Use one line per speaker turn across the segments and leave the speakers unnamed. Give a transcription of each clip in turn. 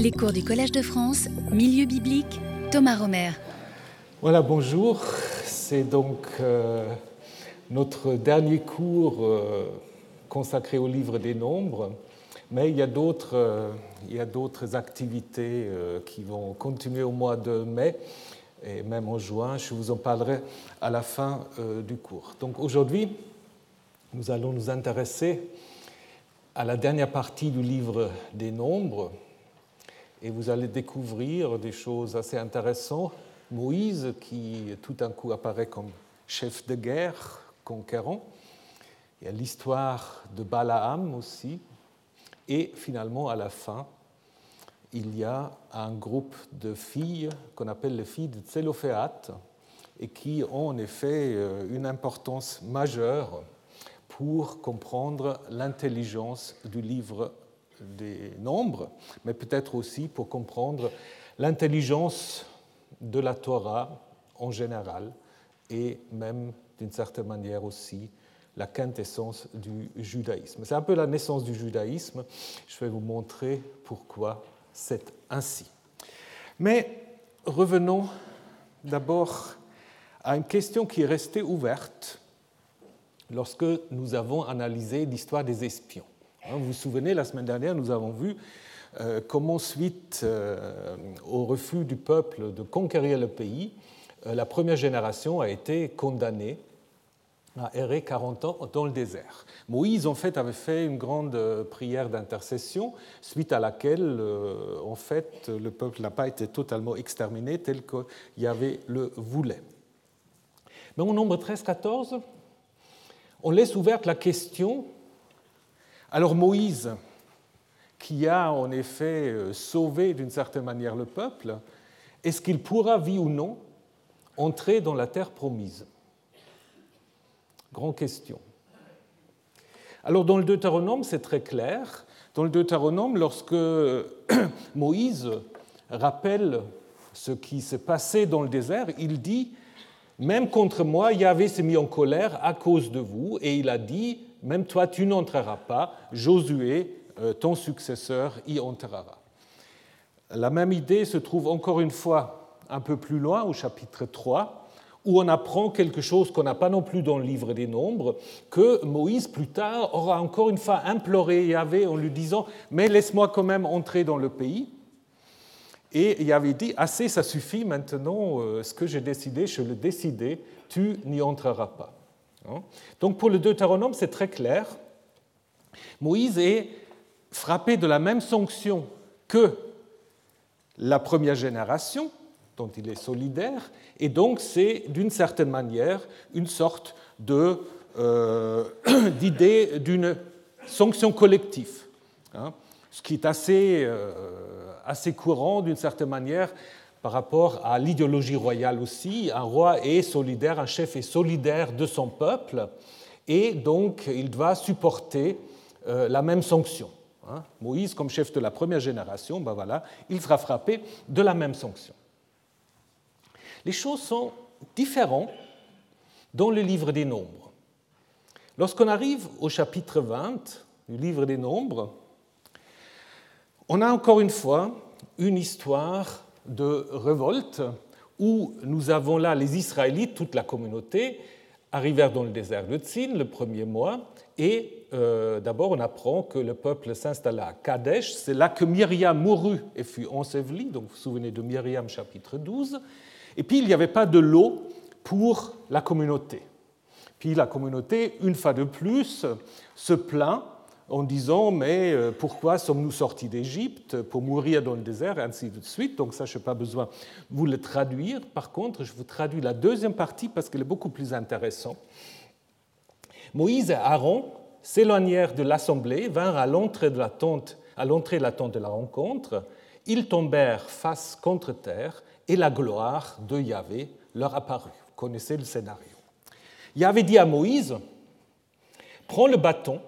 Les cours du Collège de France, Milieu biblique, Thomas Romer.
Voilà, bonjour. C'est donc euh, notre dernier cours euh, consacré au livre des nombres, mais il y a d'autres, euh, il y a d'autres activités qui vont continuer au mois de mai et même en juin. Je vous en parlerai à la fin du cours. Donc aujourd'hui, nous allons nous intéresser à la dernière partie du livre des nombres et vous allez découvrir des choses assez intéressantes. Moïse, qui tout d'un coup apparaît comme chef de guerre, conquérant. Il y a l'histoire de Balaam aussi. Et finalement, à la fin, il y a un groupe de filles qu'on appelle les filles de Tselophéat et qui ont en effet euh, une importance majeure pour comprendre l'intelligence du livre des nombres, mais peut-être aussi pour comprendre l'intelligence de la Torah en général et même d'une certaine manière aussi la quintessence du judaïsme. C'est un peu la naissance du judaïsme. Je vais vous montrer pourquoi c'est ainsi. Mais revenons d'abord à une question qui est restée ouverte lorsque nous avons analysé l'histoire des espions. Vous vous souvenez, la semaine dernière, nous avons vu euh, comment, suite euh, au refus du peuple de conquérir le pays, euh, la première génération a été condamnée à errer 40 ans dans le désert. Moïse, en fait, avait fait une grande prière d'intercession, suite à laquelle, en fait, le peuple n'a pas été totalement exterminé tel qu'il y avait le voulait. Mais au nombre 13-14, on laisse ouverte la question alors Moïse, qui a en effet sauvé d'une certaine manière le peuple, est-ce qu'il pourra, vie ou non, entrer dans la terre promise? Grande question. Alors dans le Deutéronome, c'est très clair. Dans le Deutéronome, lorsque Moïse rappelle ce qui s'est passé dans le désert, il dit, même contre moi, Yahvé s'est mis en colère à cause de vous, et il a dit, même toi, tu n'entreras pas, Josué, ton successeur, y entrera. La même idée se trouve encore une fois un peu plus loin, au chapitre 3, où on apprend quelque chose qu'on n'a pas non plus dans le livre des Nombres, que Moïse, plus tard, aura encore une fois imploré Yahvé en lui disant Mais laisse-moi quand même entrer dans le pays. Et Yahvé dit Assez, ça suffit maintenant, ce que j'ai décidé, je le décidé, tu n'y entreras pas. Donc pour le Deutéronome, c'est très clair. Moïse est frappé de la même sanction que la première génération, dont il est solidaire, et donc c'est d'une certaine manière une sorte euh, d'idée d'une sanction collective, hein, ce qui est assez, euh, assez courant d'une certaine manière par rapport à l'idéologie royale aussi. Un roi est solidaire, un chef est solidaire de son peuple, et donc il doit supporter euh, la même sanction. Hein. Moïse, comme chef de la première génération, ben voilà, il sera frappé de la même sanction. Les choses sont différentes dans le livre des Nombres. Lorsqu'on arrive au chapitre 20 du livre des Nombres, on a encore une fois une histoire de révolte où nous avons là les Israélites, toute la communauté, arrivèrent dans le désert de Tzin le premier mois et euh, d'abord on apprend que le peuple s'installa à Kadesh. C'est là que Myriam mourut et fut ensevelie, donc vous vous souvenez de Myriam chapitre 12. Et puis il n'y avait pas de l'eau pour la communauté. Puis la communauté, une fois de plus, se plaint en disant mais pourquoi sommes-nous sortis d'Égypte pour mourir dans le désert et ainsi de suite. Donc ça, je n'ai pas besoin de vous le traduire. Par contre, je vous traduis la deuxième partie parce qu'elle est beaucoup plus intéressante. Moïse et Aaron s'éloignèrent de l'assemblée, vinrent à l'entrée de la tente, à l'entrée de la tente de la rencontre. Ils tombèrent face contre terre et la gloire de Yahvé leur apparut. Vous connaissez le scénario. Yahvé dit à Moïse Prends le bâton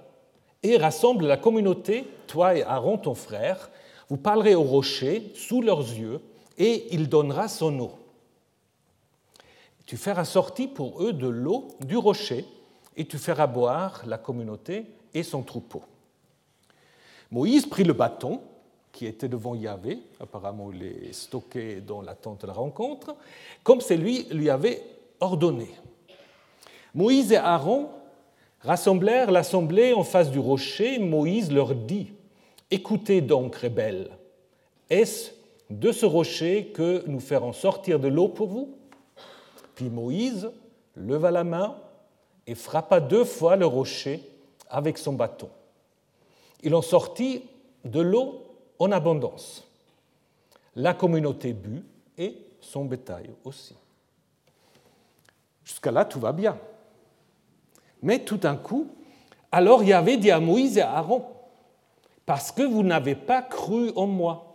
et rassemble la communauté, toi et Aaron, ton frère. Vous parlerez au rocher sous leurs yeux, et il donnera son eau. Tu feras sortir pour eux de l'eau du rocher, et tu feras boire la communauté et son troupeau. Moïse prit le bâton qui était devant Yahvé, apparemment il est stocké dans la tente de la rencontre, comme c'est lui lui avait ordonné. Moïse et Aaron rassemblèrent l'assemblée en face du rocher. Moïse leur dit Écoutez donc, rebelles, est-ce de ce rocher que nous ferons sortir de l'eau pour vous? Puis Moïse leva la main et frappa deux fois le rocher avec son bâton. Il en sortit de l'eau en abondance. La communauté but et son bétail aussi. Jusqu'à là, tout va bien. Mais tout d'un coup, alors il y avait dit à Moïse et à Aaron, parce que vous n'avez pas cru en moi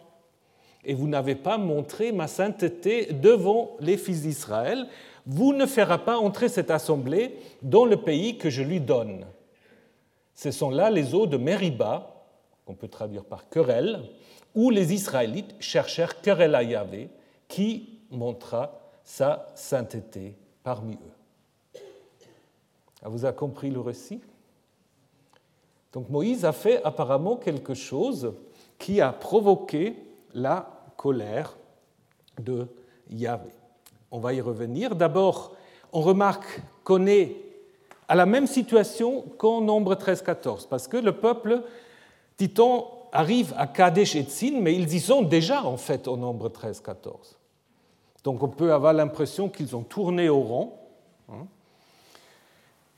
et vous n'avez pas montré ma sainteté devant les fils d'Israël, vous ne ferez pas entrer cette assemblée dans le pays que je lui donne. Ce sont là les eaux de Mériba, qu'on peut traduire par querelle, où les Israélites cherchèrent querelle à Yahvé, qui montra sa sainteté parmi eux. Ah, vous avez compris le récit? Donc Moïse a fait apparemment quelque chose qui a provoqué la colère de Yahvé. On va y revenir. D'abord, on remarque qu'on est à la même situation qu'en nombre 13-14, parce que le peuple, dit-on, arrive à Kadesh et Tzin, mais ils y sont déjà en fait au nombre 13-14. Donc on peut avoir l'impression qu'ils ont tourné au rond.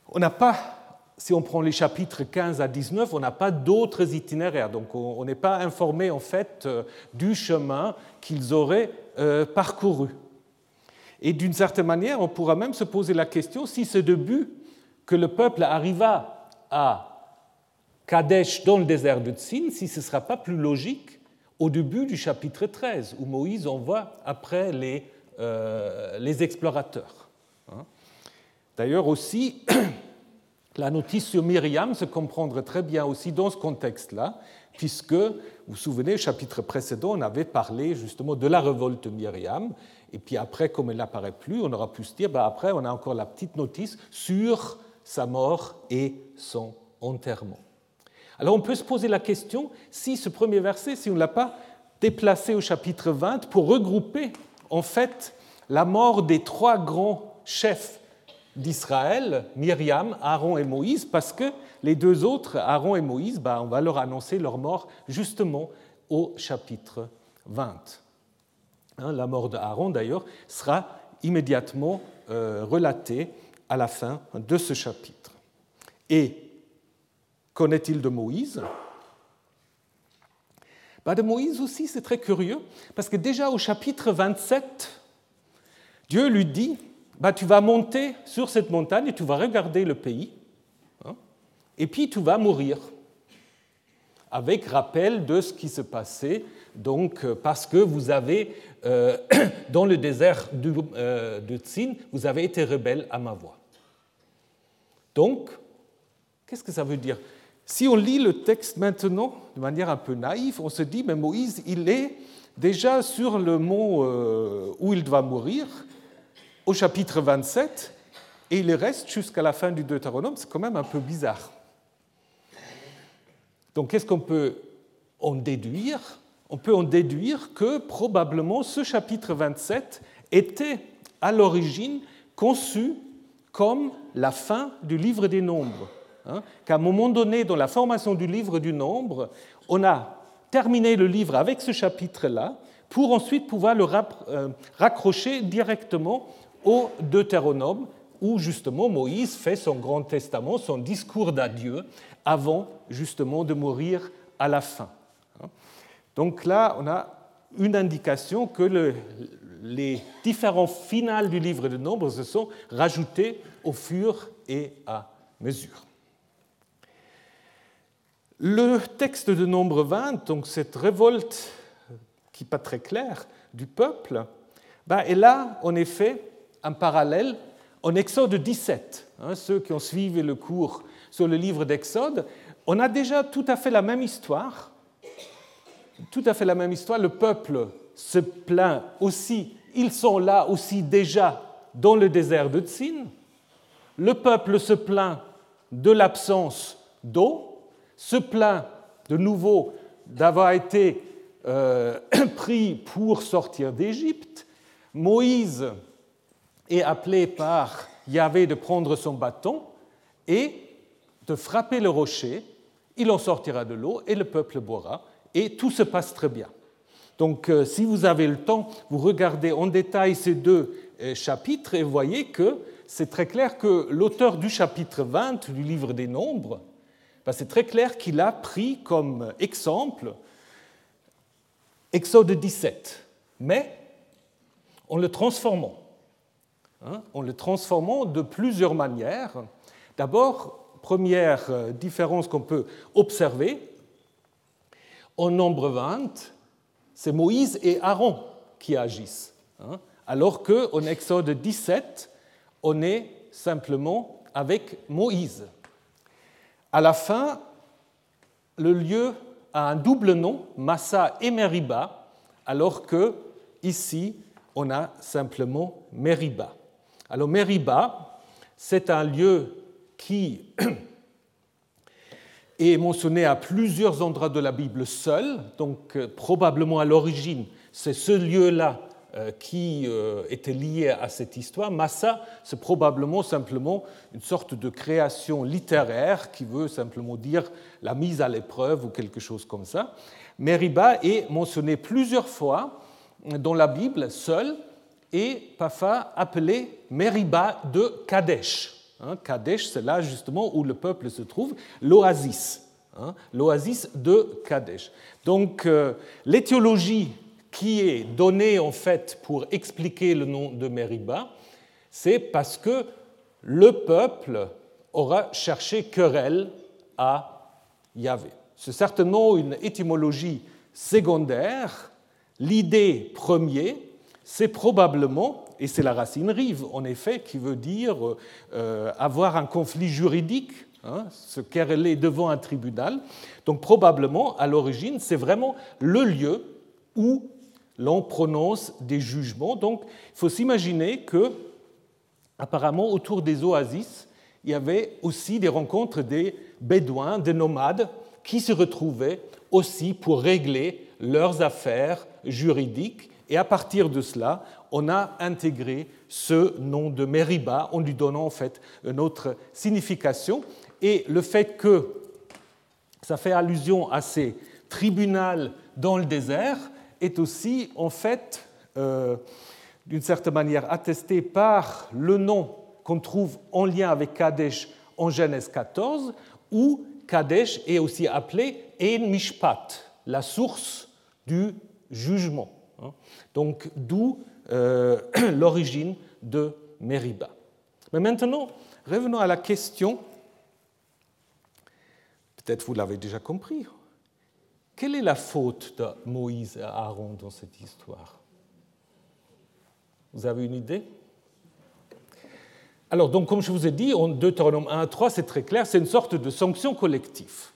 Hein. On n'a pas, si on prend les chapitres 15 à 19, on n'a pas d'autres itinéraires. Donc on n'est pas informé en fait euh, du chemin qu'ils auraient euh, parcouru. Et d'une certaine manière, on pourra même se poser la question si ce début que le peuple arriva à Kadesh dans le désert de Tsin, si ce ne sera pas plus logique au début du chapitre 13, où Moïse envoie après les, euh, les explorateurs. D'ailleurs aussi, la notice sur Myriam se comprendrait très bien aussi dans ce contexte-là, puisque, vous vous souvenez, au chapitre précédent, on avait parlé justement de la révolte de Myriam, et puis après, comme elle n'apparaît plus, on aura pu se dire, bah après, on a encore la petite notice sur sa mort et son enterrement. Alors on peut se poser la question si ce premier verset, si on ne l'a pas déplacé au chapitre 20 pour regrouper en fait la mort des trois grands chefs d'Israël, Myriam, Aaron et Moïse, parce que les deux autres, Aaron et Moïse, ben, on va leur annoncer leur mort justement au chapitre 20. Hein, la mort d'Aaron, d'ailleurs, sera immédiatement euh, relatée à la fin de ce chapitre. Et qu'en est-il de Moïse? Bah, De Moïse aussi, c'est très curieux, parce que déjà au chapitre 27, Dieu lui dit, bah, tu vas monter sur cette montagne et tu vas regarder le pays, hein, et puis tu vas mourir, avec rappel de ce qui se passait, donc parce que vous avez euh, dans le désert euh, de Tsin, vous avez été rebelle à ma voix. Donc, qu'est-ce que ça veut dire? Si on lit le texte maintenant de manière un peu naïve, on se dit, mais Moïse, il est déjà sur le mont euh, où il doit mourir, au chapitre 27, et il reste jusqu'à la fin du Deutéronome. C'est quand même un peu bizarre. Donc, qu'est-ce qu'on peut en déduire on peut en déduire que probablement ce chapitre 27 était à l'origine conçu comme la fin du livre des nombres. Hein, qu'à un moment donné, dans la formation du livre du nombre, on a terminé le livre avec ce chapitre-là pour ensuite pouvoir le euh, raccrocher directement au Deutéronome, où justement Moïse fait son grand testament, son discours d'adieu, avant justement de mourir à la fin. Donc là, on a une indication que les différents finales du livre de Nombres se sont rajoutés au fur et à mesure. Le texte de Nombre 20, donc cette révolte qui n'est pas très claire du peuple, ben, est là, en effet, un parallèle en Exode 17. Hein, ceux qui ont suivi le cours sur le livre d'Exode, on a déjà tout à fait la même histoire tout à fait la même histoire. Le peuple se plaint aussi, ils sont là aussi déjà dans le désert de Tsin. Le peuple se plaint de l'absence d'eau, se plaint de nouveau d'avoir été euh, pris pour sortir d'Égypte. Moïse est appelé par Yahvé de prendre son bâton et de frapper le rocher. Il en sortira de l'eau et le peuple boira. Et tout se passe très bien. Donc, euh, si vous avez le temps, vous regardez en détail ces deux euh, chapitres et voyez que c'est très clair que l'auteur du chapitre 20 du livre des Nombres, ben, c'est très clair qu'il a pris comme exemple Exode 17, mais en le transformant. Hein, en le transformant de plusieurs manières. D'abord, première euh, différence qu'on peut observer, en nombre 20, c'est Moïse et Aaron qui agissent, hein, alors qu'en Exode 17, on est simplement avec Moïse. À la fin, le lieu a un double nom, Massa et Meriba, alors que ici, on a simplement Meriba. Alors Meriba, c'est un lieu qui est mentionné à plusieurs endroits de la Bible seul, donc euh, probablement à l'origine, c'est ce lieu-là euh, qui euh, était lié à cette histoire. Massa, c'est probablement simplement une sorte de création littéraire qui veut simplement dire la mise à l'épreuve ou quelque chose comme ça. Meriba est mentionné plusieurs fois dans la Bible seul et parfois appelé Meriba de Kadesh. Hein, Kadesh, c'est là justement où le peuple se trouve, l'oasis, hein, l'oasis de Kadesh. Donc euh, l'éthiologie qui est donnée en fait pour expliquer le nom de Meriba, c'est parce que le peuple aura cherché querelle à Yahvé. C'est certainement une étymologie secondaire. L'idée première, c'est probablement et c'est la racine rive, en effet, qui veut dire euh, avoir un conflit juridique, hein, se quereller devant un tribunal. Donc probablement, à l'origine, c'est vraiment le lieu où l'on prononce des jugements. Donc il faut s'imaginer que, apparemment, autour des oasis, il y avait aussi des rencontres des bédouins, des nomades, qui se retrouvaient aussi pour régler leurs affaires juridiques. Et à partir de cela, on a intégré ce nom de Meriba en lui donnant en fait une autre signification. Et le fait que ça fait allusion à ces tribunaux dans le désert est aussi en fait euh, d'une certaine manière attesté par le nom qu'on trouve en lien avec Kadesh en Genèse 14, où Kadesh est aussi appelé En Mishpat, la source du jugement. Hein. Donc d'où euh, l'origine de Meriba. Mais maintenant, revenons à la question, peut-être vous l'avez déjà compris, quelle est la faute de Moïse et Aaron dans cette histoire? Vous avez une idée? Alors, donc, comme je vous ai dit, en Deutéronome 1 à 3, c'est très clair, c'est une sorte de sanction collective.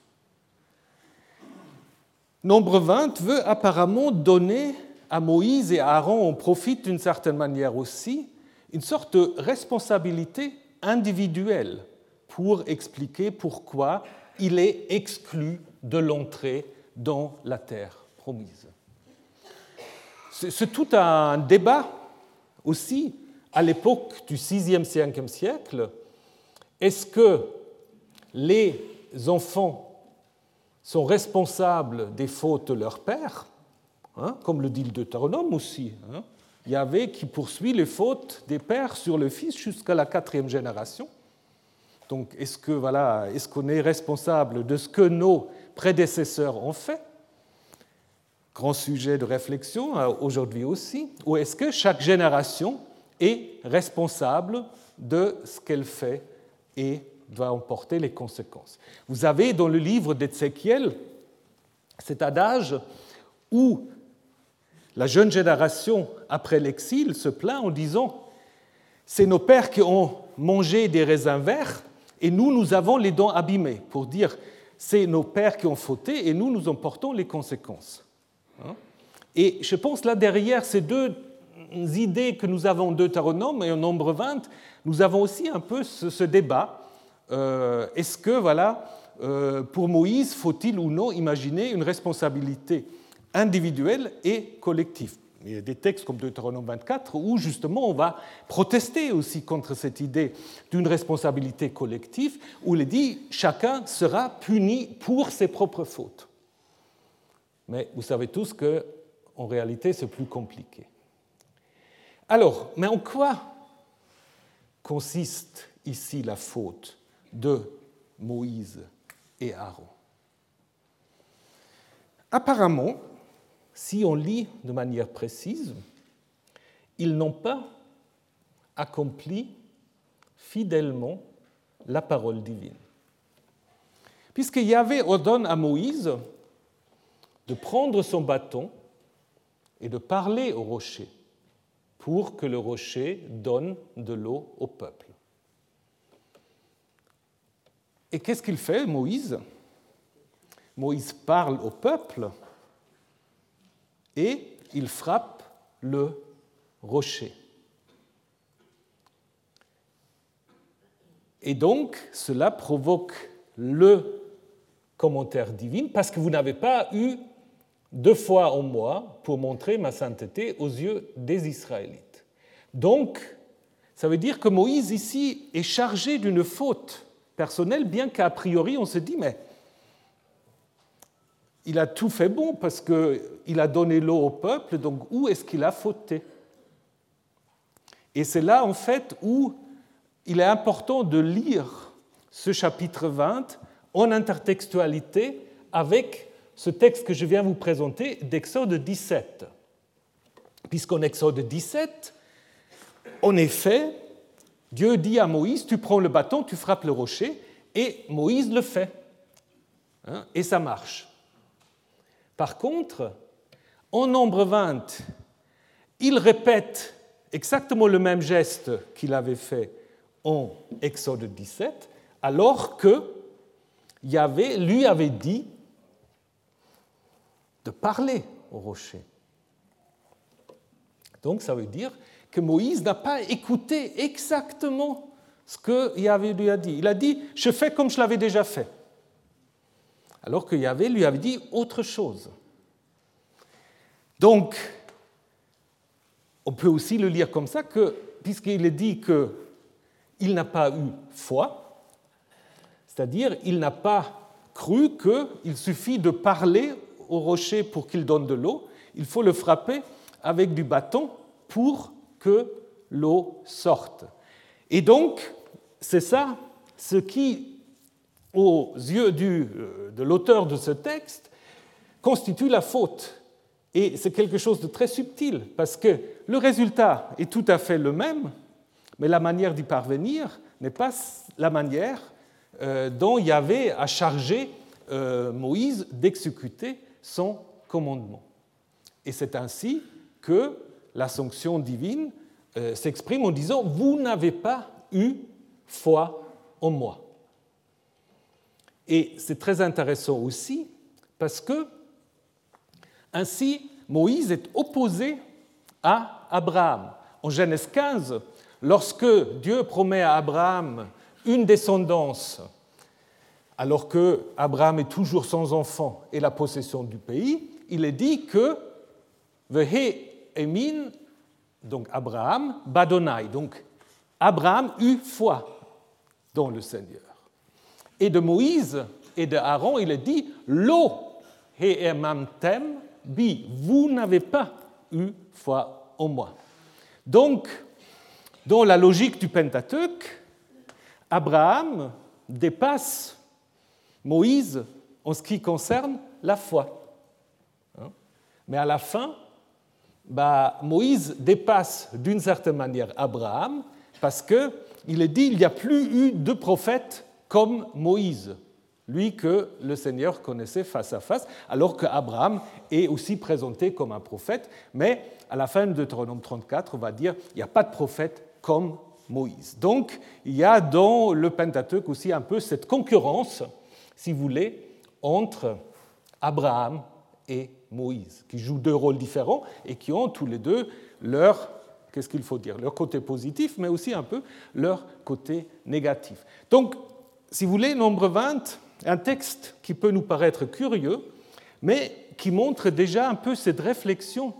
Nombre 20 veut apparemment donner à Moïse et à Aaron, on profite d'une certaine manière aussi, une sorte de responsabilité individuelle pour expliquer pourquoi il est exclu de l'entrée dans la terre promise. C'est tout un débat aussi à l'époque du 6e, 5e siècle. Est-ce que les enfants sont responsables des fautes de leur père? Hein, comme le dit le Deutéronome aussi. Hein. Il y avait qui poursuit les fautes des pères sur le fils jusqu'à la quatrième génération. Donc, est-ce que voilà, est-ce qu'on est responsable de ce que nos prédécesseurs ont fait? Grand sujet de réflexion euh, aujourd'hui aussi. Ou est-ce que chaque génération est responsable de ce qu'elle fait et doit en porter les conséquences? Vous avez dans le livre d'Ézéchiel cet adage où la jeune génération, après l'exil, se plaint en disant C'est nos pères qui ont mangé des raisins verts et nous, nous avons les dents abîmées, pour dire c'est nos pères qui ont fauté et nous, nous en portons les conséquences. Hein? Et je pense là derrière ces deux idées que nous avons en Deutéronome et en Nombre 20, nous avons aussi un peu ce, débat. Euh, est-ce que, voilà, euh, pour Moïse, faut-il ou non imaginer une responsabilité? Individuel et collectif. Il y a des textes comme Deutéronome 24 où justement on va protester aussi contre cette idée d'une responsabilité collective, où il est dit chacun sera puni pour ses propres fautes. Mais vous savez tous qu'en réalité c'est plus compliqué. Alors, mais en quoi consiste ici la faute de Moïse et Aaron? Apparemment, si on lit de manière précise, ils n'ont pas accompli fidèlement la parole divine. Puisque Yahvé ordonne à Moïse de prendre son bâton et de parler au rocher pour que le rocher donne de l'eau au peuple. Et qu'est-ce qu'il fait, Moïse? Moïse parle au peuple et il frappe le rocher. Et donc, cela provoque le commentaire divin parce que vous n'avez pas eu deux fois au mois pour montrer ma sainteté aux yeux des Israélites. Donc, ça veut dire que Moïse ici est chargé d'une faute personnelle, bien qu'a priori on se dit, mais il a tout fait bon parce qu'il a donné l'eau au peuple, donc où est-ce qu'il a fauté? Et c'est là, en fait, où il est important de lire ce chapitre 20 en intertextualité avec ce texte que je viens vous présenter d'Exode 17. Puisqu'en Exode 17, en effet, Dieu dit à Moïse, tu prends le bâton, tu frappes le rocher, et Moïse le fait. Hein, et ça marche. Par contre, en nombre 20, il répète exactement le même geste qu'il avait fait en Exode 17, alors que Yahvé lui avait dit de parler au rocher. Donc ça veut dire que Moïse n'a pas écouté exactement ce que Yahvé lui a dit. Il a dit, je fais comme je l'avais déjà fait. Alors que Yahvé lui avait dit autre chose. Donc, on peut aussi le lire comme ça, que, puisqu'il est dit qu'il n'a pas eu foi, c'est-à-dire il n'a pas cru qu'il suffit de parler au rocher pour qu'il donne de l'eau, il faut le frapper avec du bâton pour que l'eau sorte. Et donc, c'est ça ce qui, aux yeux euh, de l'auteur de ce texte, constitue la faute. Et c'est quelque chose de très subtil, parce que le résultat est tout à fait le même, mais la manière d'y parvenir n'est pas la manière euh, dont Yahvé a chargé Moïse d'exécuter son commandement. Et c'est ainsi que la sanction divine euh, s'exprime en disant Vous n'avez pas eu foi en moi. Et c'est très intéressant aussi parce que ainsi Moïse est opposé à Abraham. En Genèse 15, lorsque Dieu promet à Abraham une descendance alors que Abraham est toujours sans enfant et la possession du pays, il est dit que Vehe Emin, donc Abraham, Badonai, donc Abraham eut foi dans le Seigneur. Et de Moïse et de Aaron, il est dit Lo he tem bi, vous n'avez pas eu foi en moi. Donc, dans la logique du Pentateuque, Abraham dépasse Moïse en ce qui concerne la foi. Hein? Mais à la fin, bah, Moïse dépasse d'une certaine manière Abraham parce qu'il est dit il n'y a plus eu de prophète comme Moïse, lui que le Seigneur connaissait face à face, alors qu'Abraham est aussi présenté comme un prophète, mais à la fin de Deutéronome 34, on va dire il n'y a pas de prophète comme Moïse. Donc il y a dans le Pentateuque aussi un peu cette concurrence si vous voulez, entre Abraham et Moïse, qui jouent deux rôles différents et qui ont tous les deux leur, qu'est-ce qu'il faut dire, leur côté positif, mais aussi un peu leur côté négatif. Donc, si vous voulez, nombre 20, un texte qui peut nous paraître curieux, mais qui montre déjà un peu cette réflexion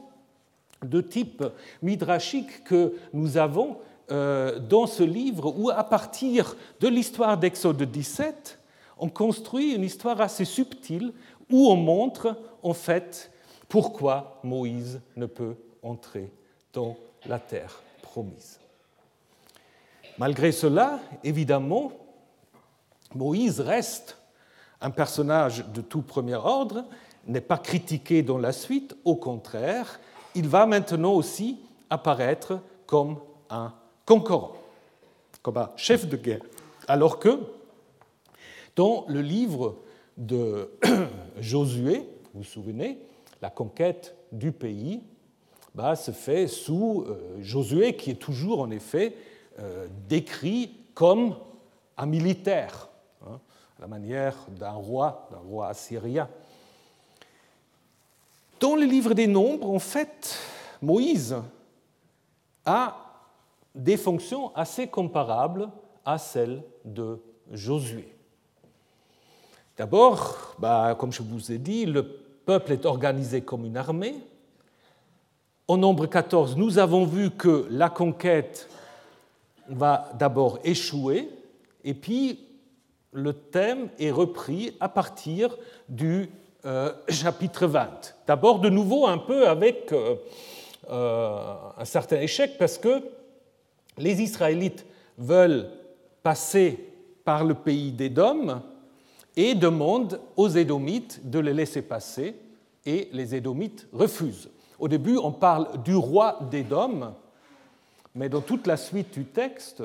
de type midrashique que nous avons euh, dans ce livre, où à partir de l'histoire d'Exode 17, on construit une histoire assez subtile où on montre en fait pourquoi Moïse ne peut entrer dans la terre promise. Malgré cela, évidemment, Moïse reste un personnage de tout premier ordre, n'est pas critiqué dans la suite, au contraire, il va maintenant aussi apparaître comme un concurrent, comme un chef de guerre. Alors que dans le livre de Josué, vous vous souvenez, la conquête du pays bah, se fait sous euh, Josué, qui est toujours en effet euh, décrit comme un militaire, la manière d'un roi, d'un roi assyrien. Dans le livre des Nombres, en fait, Moïse a des fonctions assez comparables à celles de Josué. D'abord, bah, comme je vous ai dit, le peuple est organisé comme une armée. Au nombre 14, nous avons vu que la conquête va d'abord échouer, et puis le thème est repris à partir du euh, chapitre 20. D'abord, de nouveau, un peu avec euh, euh, un certain échec, parce que les Israélites veulent passer par le pays d'Édom, et demande aux Édomites de les laisser passer, et les Édomites refusent. Au début, on parle du roi d'Édom, mais dans toute la suite du texte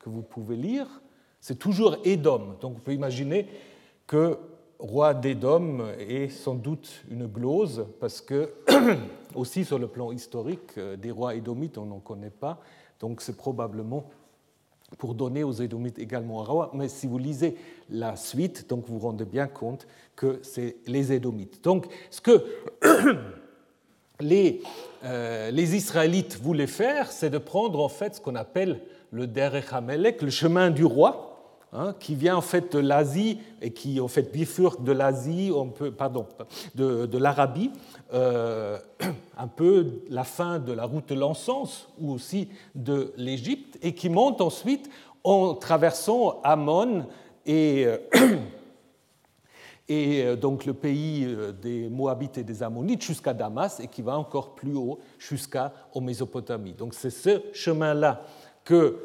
que vous pouvez lire, c'est toujours Édom. Donc on peut imaginer que roi d'Édom est sans doute une glose, parce que, aussi sur le plan historique, des rois édomites, on n'en connaît pas, donc c'est probablement pour donner aux Édomites également un roi, mais si vous lisez la suite, donc vous vous rendez bien compte que c'est les Édomites. Donc ce que les, euh, les Israélites voulaient faire, c'est de prendre en fait ce qu'on appelle le Derech le chemin du roi, hein, qui vient en fait de l'Asie et qui en fait bifurque de l'Asie, pardon, de, l'Arabie, euh, un peu la fin de la route de l'encens ou aussi de l'Égypte, et qui monte ensuite en traversant Ammon et, euh, euh, donc le pays des Moabites et des Ammonites jusqu'à Damas et qui va encore plus haut jusqu'à Mésopotamie. Donc c'est ce chemin-là que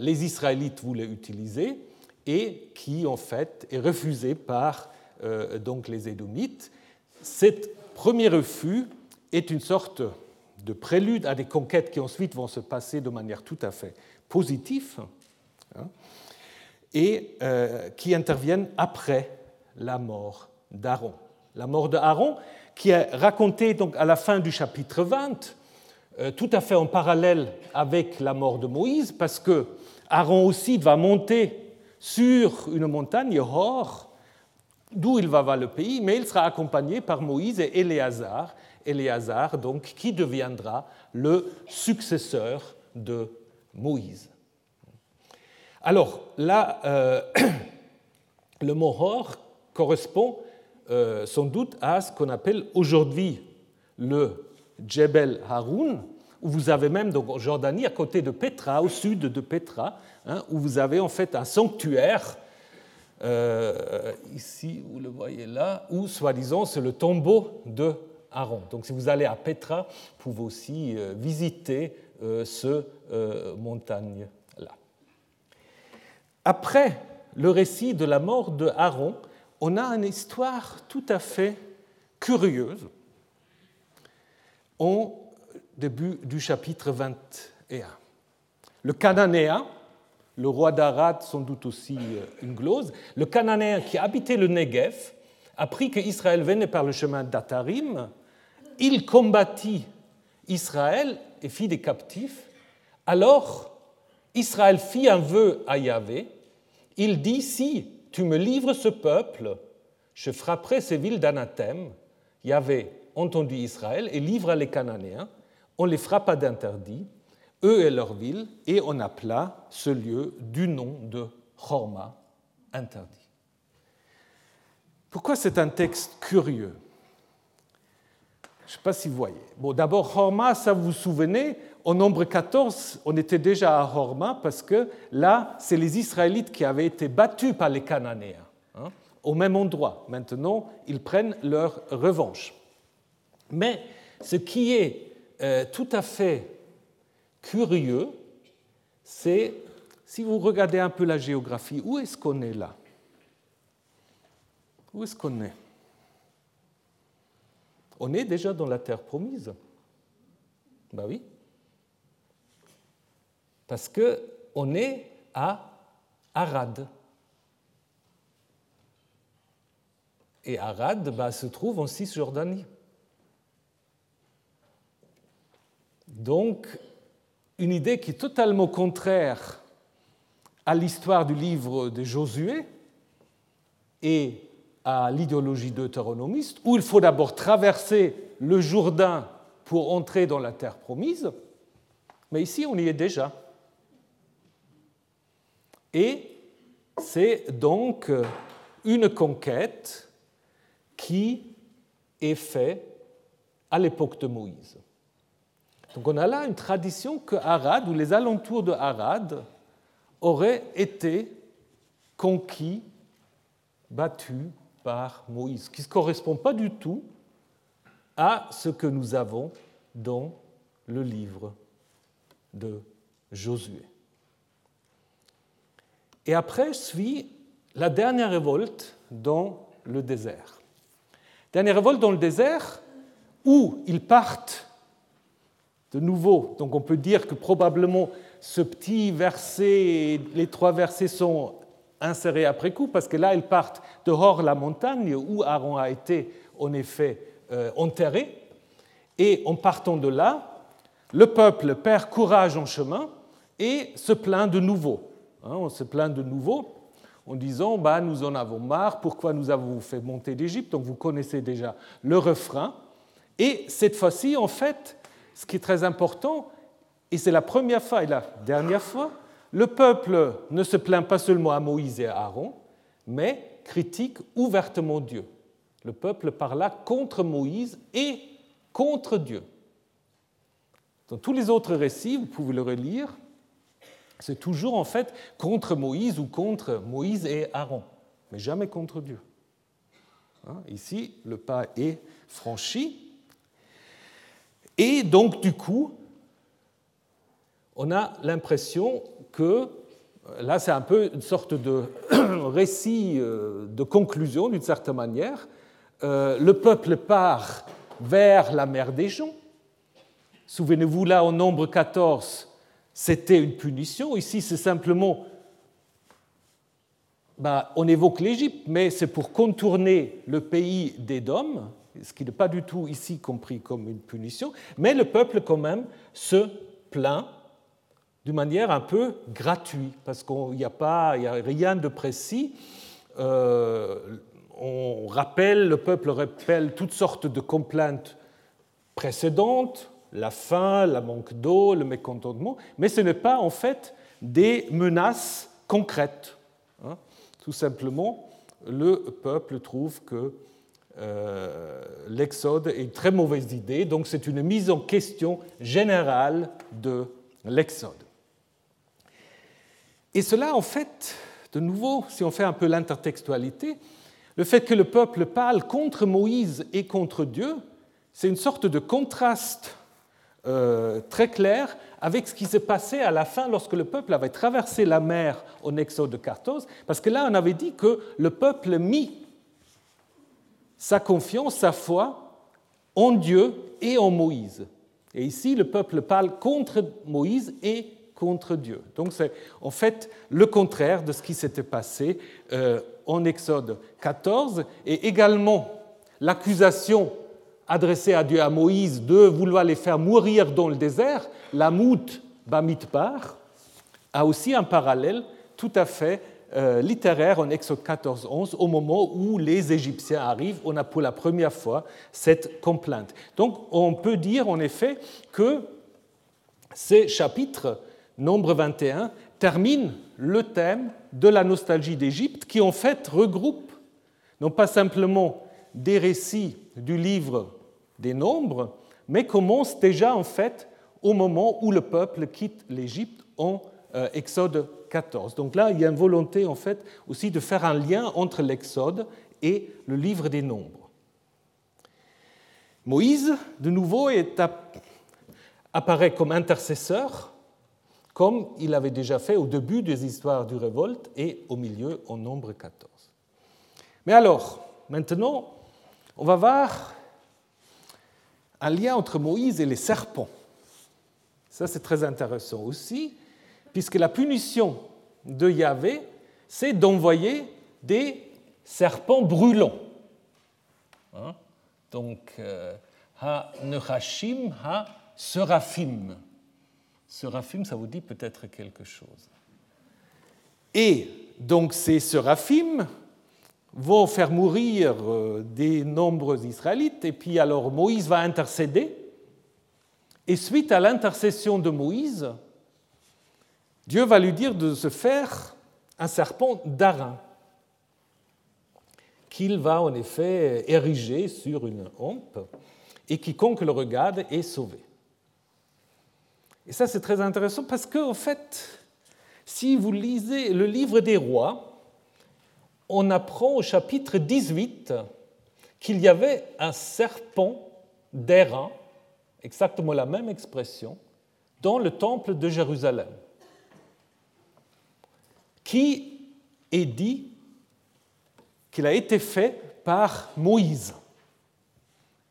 les Israélites voulaient utiliser et qui en fait est refusé par donc les Édomites. Cette premier refus est une sorte de prélude à des conquêtes qui ensuite vont se passer de manière tout à fait positive hein, et euh, qui interviennent après la mort d'Aaron. La mort d'Aaron, qui est racontée donc à la fin du chapitre 20, euh, tout à fait en parallèle avec la mort de Moïse, parce que Aaron aussi va monter sur une montagne, Hor, d'où il va voir le pays, mais il sera accompagné par Moïse et Éléazar, Éléazar donc, qui deviendra le successeur de Moïse. Alors là, euh, le mot Hor correspond euh, sans doute à ce qu'on appelle aujourd'hui le Djebel Haroun, où vous avez même donc, en Jordanie, à côté de Petra, au sud de Petra, hein, où vous avez en fait un sanctuaire euh, ici, vous le voyez là, où, soi-disant, c'est le tombeau de Aaron. Donc si vous allez à Petra, vous pouvez aussi euh, visiter euh, ce montagne-là. Après le récit de la mort de Aaron, on a une histoire tout à fait curieuse au début du chapitre 21. Le Cananéen, le roi d'Arad, sans doute aussi euh, une glose, le Cananéen qui habitait le Negev, apprit que Israël venait par le chemin d'Atarim, il combattit Israël et fit des captifs. Alors Israël fit un vœu à Yahvé. Il dit Si tu me livres ce peuple, je frapperai ces villes d'anathème. Yahvé entendit Israël et livra les Cananéens. On les frappa d'interdit eux et leur ville, et on appela ce lieu du nom de Chorma, interdit. Pourquoi c'est un texte curieux? Je ne sais pas si vous voyez. Bon, d'abord, Horma, ça vous vous souvenez, au nombre 14, on était déjà à Horma parce que là, c'est les Israélites qui avaient été battus par les Cananéens, hein, au même endroit. Maintenant, ils prennent leur revanche. Mais ce qui est euh, tout à fait curieux, c'est si vous regardez un peu la géographie, où est-ce qu'on est là? Où est-ce qu'on est? On est déjà dans la terre promise. Ben oui. Parce qu'on est à Arad. Et Arad bah, se trouve en Cisjordanie. Donc, une idée qui est totalement contraire à l'histoire du livre de Josué et à l'idéologie deutéronomiste, où il faut d'abord traverser le Jourdain pour entrer dans la terre promise, mais ici on y est déjà. Et c'est donc une conquête qui est faite à l'époque de Moïse. Donc on a là une tradition que Arad ou les alentours de Arad auraient été conquis, battus par Moïse, qui ne correspond pas du tout à ce que nous avons dans le livre de Josué. Et après suit la dernière révolte dans le désert. Dernière révolte dans le désert où ils partent de nouveau. Donc on peut dire que probablement ce petit verset, les trois versets sont insérés après coup, parce que là, ils partent de Hor, la montagne, où Aaron a été en effet euh, enterré. Et en partant de là, le peuple perd courage en chemin et se plaint de nouveau. Hein, on se plaint de nouveau en disant bah, Nous en avons marre, pourquoi nous avons fait monter d'Égypte? Donc vous connaissez déjà le refrain. Et cette fois-ci, en fait, ce qui est très important, et c'est la première fois et la dernière fois, le peuple ne se plaint pas seulement à Moïse et à Aaron, mais critique ouvertement Dieu. Le peuple parla contre Moïse et contre Dieu. Dans tous les autres récits, vous pouvez le relire, c'est toujours en fait contre Moïse ou contre Moïse et Aaron, mais jamais contre Dieu. Hein, ici, le pas est franchi. Et donc, du coup, on a l'impression que, là c'est un peu une sorte de récit euh, de conclusion d'une certaine manière, euh, le peuple part vers la mer des gens. Souvenez-vous, là, au nombre 14, c'était une punition. Ici, c'est simplement, bah, on évoque l'Égypte, mais c'est pour contourner le pays d'Édom, ce qui n'est pas du tout ici compris comme une punition, mais le peuple quand même se plaint d'une manière un peu gratuite, parce qu'il n'y a, a rien de précis. Euh, on rappelle, le peuple rappelle toutes sortes de complaintes précédentes, la faim, la manque d'eau, le mécontentement, mais ce n'est pas en fait des menaces concrètes. Hein. Tout simplement, le peuple trouve que l'exode est une très mauvaise idée, donc c'est une mise en question générale de l'exode. Et cela, en fait, de nouveau, si on fait un peu l'intertextualité, le fait que le peuple parle contre Moïse et contre Dieu, c'est une sorte de contraste euh, très clair avec ce qui s'est passé à la fin lorsque le peuple avait traversé la mer en Exode 14, parce que là on avait dit que le peuple mit sa confiance, sa foi en Dieu et en Moïse. Et ici le peuple parle contre Moïse et contre Dieu. Donc c'est en fait le contraire de ce qui s'était passé euh, en Exode 14 et également l'accusation adressée à Dieu à Moïse de vouloir les faire mourir dans le désert, la mout Bamidbar, a aussi un parallèle tout à fait littéraire en Exode 14, 11, au moment où les Égyptiens arrivent, on a pour la première fois cette complainte. Donc on peut dire en effet que ces chapitres, nombre 21, terminent le thème de la nostalgie d'Égypte, qui en fait regroupe non pas simplement des récits du livre des nombres, mais commence déjà en fait au moment où le peuple quitte l'Égypte en euh, Exode 14. Donc là, il y a une volonté en fait aussi de faire un lien entre l'Exode et le livre des nombres. Moïse, de nouveau, apparaît comme intercesseur, comme il avait déjà fait au début des histoires du révolte et au milieu en nombre 14. Mais alors, maintenant, on va voir un lien entre Moïse et les serpents. Ça, c'est très intéressant aussi, puisque la punition de Yahvé, c'est d'envoyer des serpents brûlants. Hein? Donc, euh, ha nechashim, ha seraphim. Seraphim, ça vous dit peut-être quelque chose. Et donc ces seraphim vont faire mourir euh, des nombreux Israélites, et puis alors Moïse va intercéder, et suite à l'intercession de Moïse, Dieu va lui dire de se faire un serpent d'airain qu'il va en effet ériger sur une hampe, et quiconque le regarde est sauvé. Et ça, c'est très intéressant parce que, en fait, si vous lisez le livre des rois, on apprend au chapitre 18 qu'il y avait un serpent d'airain, exactement la même expression, dans le temple de Jérusalem, qui est dit qu'il a été fait par Moïse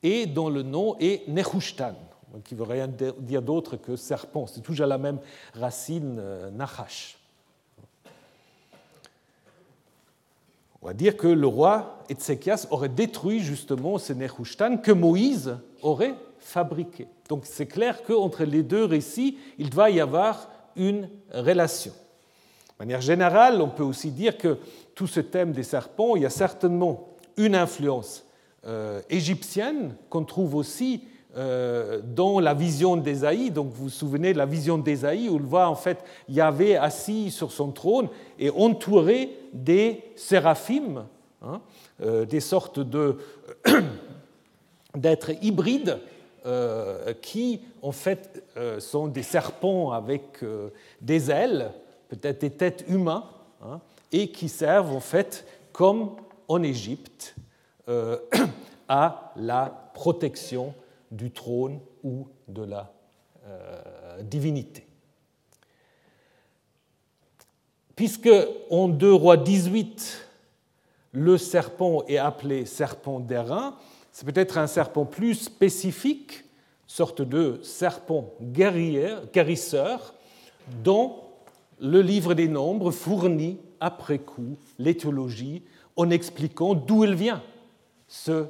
et dont le nom est Nehushtan, qui ne veut rien dire d'autre que serpent. C'est toujours la même racine euh, Nachash. On va dire que le roi Ézéchias aurait détruit justement ce Nehushtan que Moïse aurait fabriqué. Donc c'est clair qu'entre les deux récits, il doit y avoir une relation. De manière générale, on peut aussi dire que tout ce thème des serpents, il y a certainement une influence euh, égyptienne qu'on trouve aussi euh, dans la vision d'Ésaïe. Donc vous vous souvenez de la vision d'Ésaïe où on voit en fait Yahvé assis sur son trône et entouré des séraphim, hein, euh, des sortes de, d'êtres hybrides qui en fait sont des serpents avec des ailes, peut-être des têtes humaines, hein, et qui servent en fait, comme en Égypte, euh, à la protection du trône ou de la euh, divinité. Puisque en 2 rois 18, le serpent est appelé serpent d'airain, c'est peut-être un serpent plus spécifique, sorte de serpent guérisseur, dont le livre des nombres fournit après coup l'éthiologie en expliquant d'où il vient, ce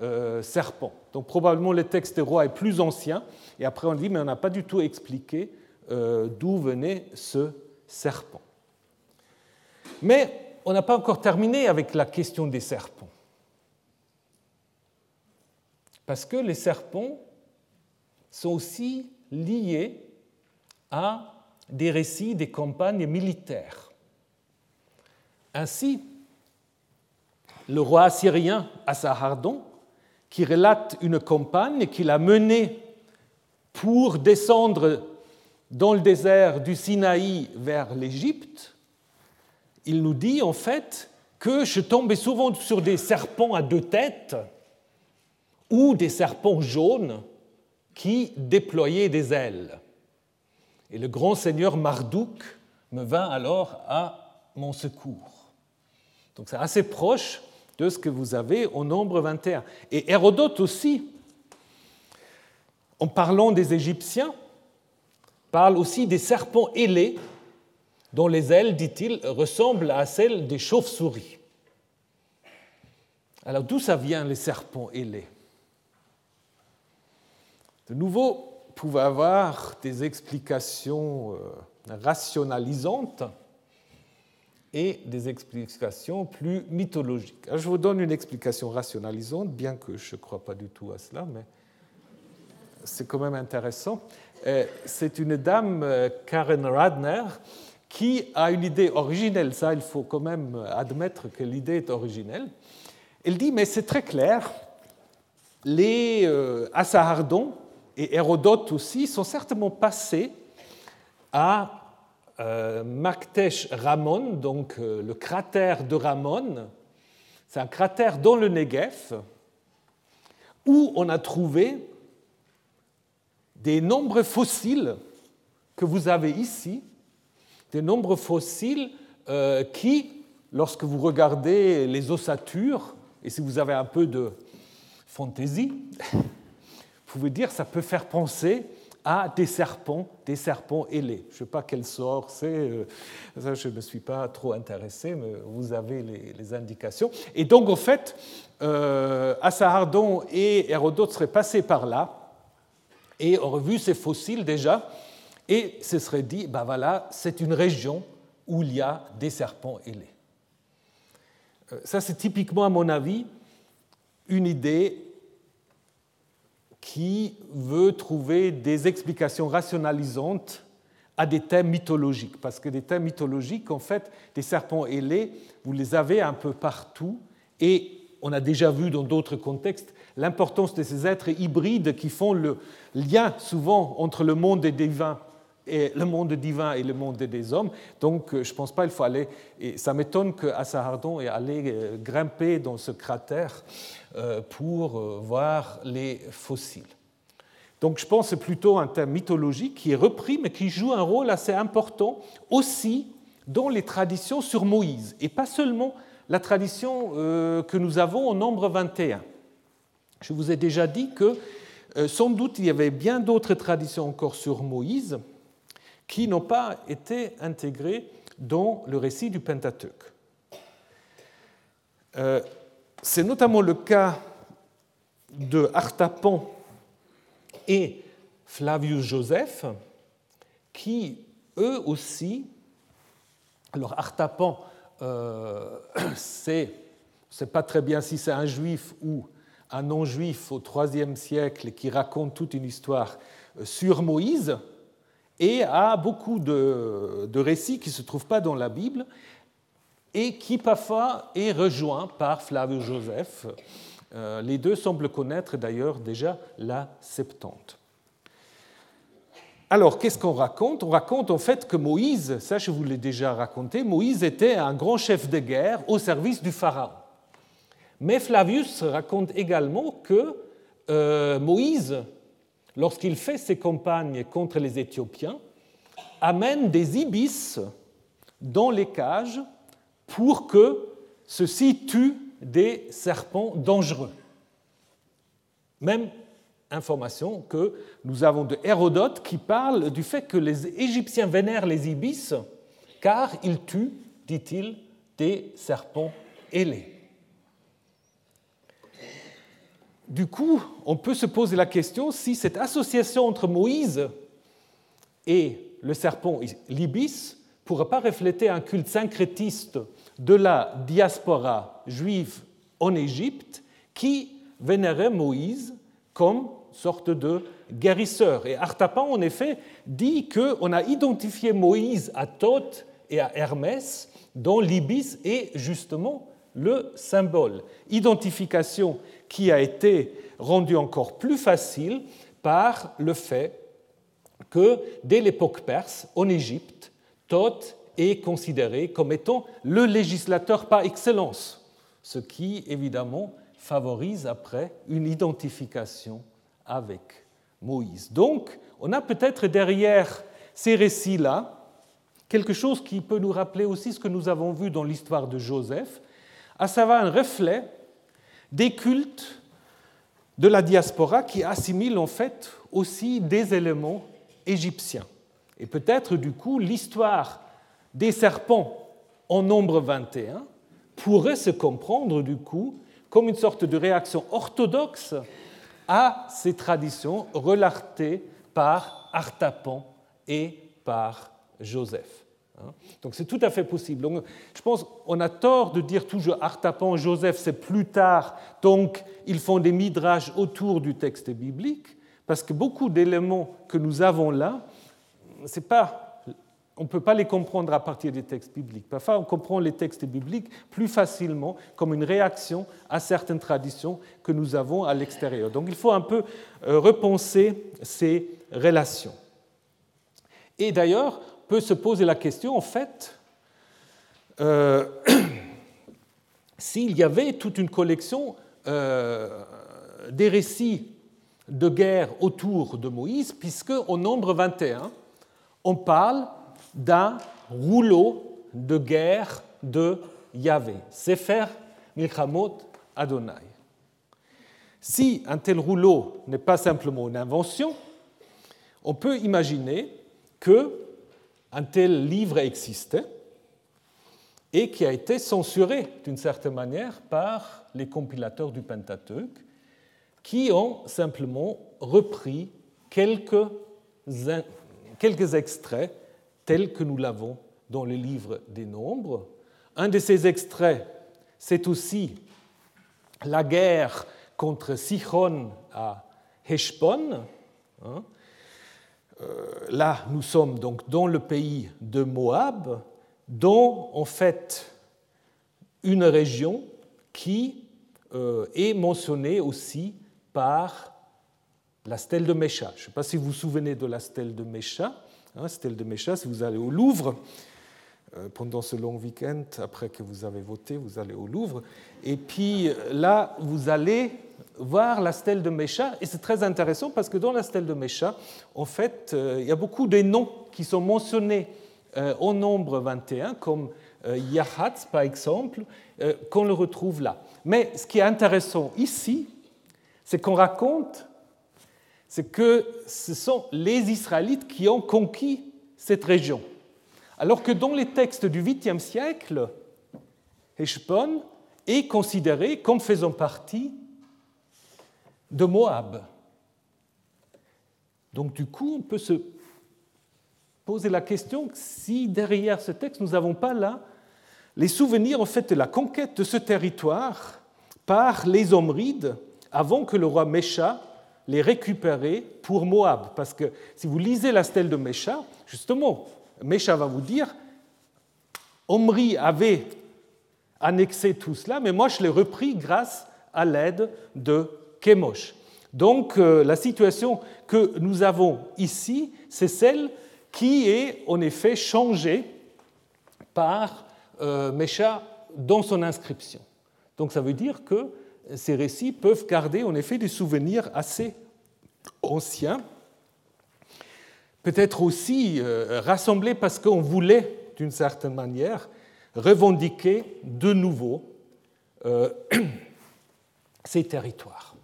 euh, serpent. Donc probablement le texte des rois est plus ancien, et après on dit, mais on n'a pas du tout expliqué euh, d'où venait ce serpent. Mais on n'a pas encore terminé avec la question des serpents. Parce que les serpents sont aussi liés à des récits des campagnes militaires. Ainsi, le roi assyrien Assahardon, qui relate une campagne qu'il a menée pour descendre dans le désert du Sinaï vers l'Égypte, il nous dit en fait que je tombais souvent sur des serpents à deux têtes ou des serpents jaunes qui déployaient des ailes. Et le grand seigneur Marduk me vint alors à mon secours. Donc c'est assez proche de ce que vous avez au nombre 21. Et Hérodote aussi, en parlant des Égyptiens, parle aussi des serpents ailés dont les ailes, dit-il, ressemblent à celles des chauves-souris. Alors d'où ça vient les serpents ailés? De nouveau, pouvez avoir des explications euh, rationalisantes et des explications plus mythologiques. je vous donne une explication rationalisante, bien que je ne crois pas du tout à cela, mais c'est quand même intéressant. Euh, c'est une dame, euh, Karen Radner, qui a une idée originelle. Ça, il faut quand même admettre que l'idée est originelle. Elle dit, mais c'est très clair, les euh, Assahardon et Hérodote aussi sont certainement passés à euh, Maktesh Ramon, donc euh, le cratère de Ramon. C'est un cratère dans le Negev où on a trouvé des nombreux fossiles que vous avez ici, des nombreux fossiles euh, qui, lorsque vous regardez les ossatures, et si vous avez un peu de fantaisie, pouvez dire ça peut faire penser à des serpents, des serpents ailés. Je ne sais pas quel sort c'est, euh, ça je ne me suis pas trop intéressé, mais vous avez les, indications. Et donc, en fait, euh, Assahardon et Hérodote seraient passés par là et auraient vu ces fossiles déjà, et se seraient dit, ben voilà, c'est une région où il y a des serpents ailés. Euh, ça, c'est typiquement, à mon avis, une idée qui veut trouver des explications rationalisantes à des thèmes mythologiques. Parce que des thèmes mythologiques, en fait, des serpents ailés, vous les avez un peu partout. Et on a déjà vu dans d'autres contextes l'importance de ces êtres hybrides qui font le lien souvent entre le monde des divins et le monde divin et le monde des hommes. Donc, euh, je ne pense pas qu'il faut aller. Et ça m'étonne que ait allé euh, grimper dans ce cratère euh, pour voir les fossiles. Donc, je pense que c'est plutôt un thème mythologique qui est repris, mais qui joue un rôle assez important aussi dans les traditions sur Moïse, et pas seulement la tradition que nous avons au nombre 21. Je vous ai déjà dit que sans doute il y avait bien d'autres traditions encore sur Moïse, qui n'ont pas été intégrés dans le récit du Pentateuque. Euh, c'est notamment le cas de Artapan et Flavius Joseph, qui eux aussi, alors Artapan, euh, c'est, c'est pas très bien si c'est un juif ou un non-juif au IIIe siècle qui raconte toute une histoire euh, sur Moïse, et a beaucoup de, récits qui ne se trouvent pas dans la Bible et qui parfois est rejoint par Flavius Joseph. Euh, les deux semblent connaître d'ailleurs déjà la Septante. Alors, qu'est-ce qu'on raconte? On raconte en fait que Moïse, ça je vous l'ai déjà raconté, Moïse était un grand chef de guerre au service du Pharaon. Mais Flavius raconte également que euh, Moïse lorsqu'il fait ses campagnes contre les Éthiopiens, amène des ibis dans les cages pour que ceux-ci tuent des serpents dangereux. Même information que nous avons de Hérodote qui parle du fait que les Égyptiens vénèrent les ibis car ils tuent, dit-il, des serpents ailés. Du coup, on peut se poser la question si cette association entre Moïse et le serpent l'ibis pourrait pas refléter un culte syncrétiste de la diaspora juive en Égypte qui vénérait Moïse comme sorte de guérisseur. Et Artapan, en effet, dit qu'on a identifié Moïse à Thoth et à Hermès, dont l'ibis est justement le symbole. Identification qui a été rendu encore plus facile par le fait que dès l'époque perse, en Égypte, Thoth est considéré comme étant le législateur par excellence, ce qui évidemment favorise après une identification avec Moïse. Donc, on a peut-être derrière ces récits-là quelque chose qui peut nous rappeler aussi ce que nous avons vu dans l'histoire de Joseph, à savoir un reflet des cultes de la diaspora qui assimilent en fait aussi des éléments égyptiens. Et peut-être du coup l'histoire des serpents en nombre 21 pourrait se comprendre du coup comme une sorte de réaction orthodoxe à ces traditions relatées par Artapan et par Joseph. Hein. Donc c'est tout à fait possible. Je pense qu'on a tort de dire toujours Artapan, Joseph, c'est plus tard, donc ils font des midrages autour du texte biblique, parce que beaucoup d'éléments que nous avons là, ce n'est pas on ne peut pas les comprendre à partir des textes bibliques. Parfois, on comprend les textes bibliques plus facilement comme une réaction à certaines traditions que nous avons à l'extérieur. Donc il faut un peu euh, repenser ces relations. Et d'ailleurs, peut se poser la question, en fait, euh, s'il y avait toute une collection euh, des récits de guerre autour de Moïse, puisque au nombre 21, on parle d'un rouleau de guerre de Yahvé, Sefer Milchamot Adonai. Si un tel rouleau n'est pas simplement une invention, on peut imaginer que un tel livre existait et qui a été censuré d'une certaine manière par les compilateurs du Pentateuque, qui ont simplement repris quelques, extraits tels que nous l'avons dans le livre des Nombres. Un de ces extraits, c'est aussi la guerre contre Sichon à Heshbon. Hein. Euh, là, nous sommes donc dans le pays de Moab, dont en fait une région qui euh, est mentionnée aussi par la stèle de Mécha. Je ne sais pas si vous vous souvenez de la stèle de Mécha. Hein, stèle de Mécha, si vous allez au Louvre, euh, pendant ce long week-end, après que vous avez voté, vous allez au Louvre. Et puis là, vous allez voir la stèle de Mécha. Et c'est très intéressant parce que dans la stèle de Mécha, en fait, euh, il y a beaucoup de noms qui sont mentionnés euh, au nombre 21, comme Yahatz, par exemple, qu'on le retrouve là. Mais ce qui est intéressant ici, c'est qu'on raconte c'est que ce sont les Israélites qui ont conquis cette région. Alors que dans les textes du 8e siècle, Heshbon est considéré comme faisant partie de Moab. Donc du coup, on peut se poser la question si derrière ce texte, nous n'avons pas là les souvenirs en fait de la conquête de ce territoire par les Omrides avant que le roi Mécha les récupérer pour Moab. Parce que si vous lisez la stèle de Mécha, justement, Mécha va vous dire, Omri avait annexé tout cela, mais moi je l'ai repris grâce à l'aide de Donc euh, la situation que nous avons ici, c'est celle qui est en effet changée par euh, Mécha dans son inscription. Donc ça veut dire que ces récits peuvent garder en effet des souvenirs assez anciens, peut-être aussi euh, rassemblés parce qu'on voulait, d'une certaine manière, revendiquer de nouveau euh, ces territoires.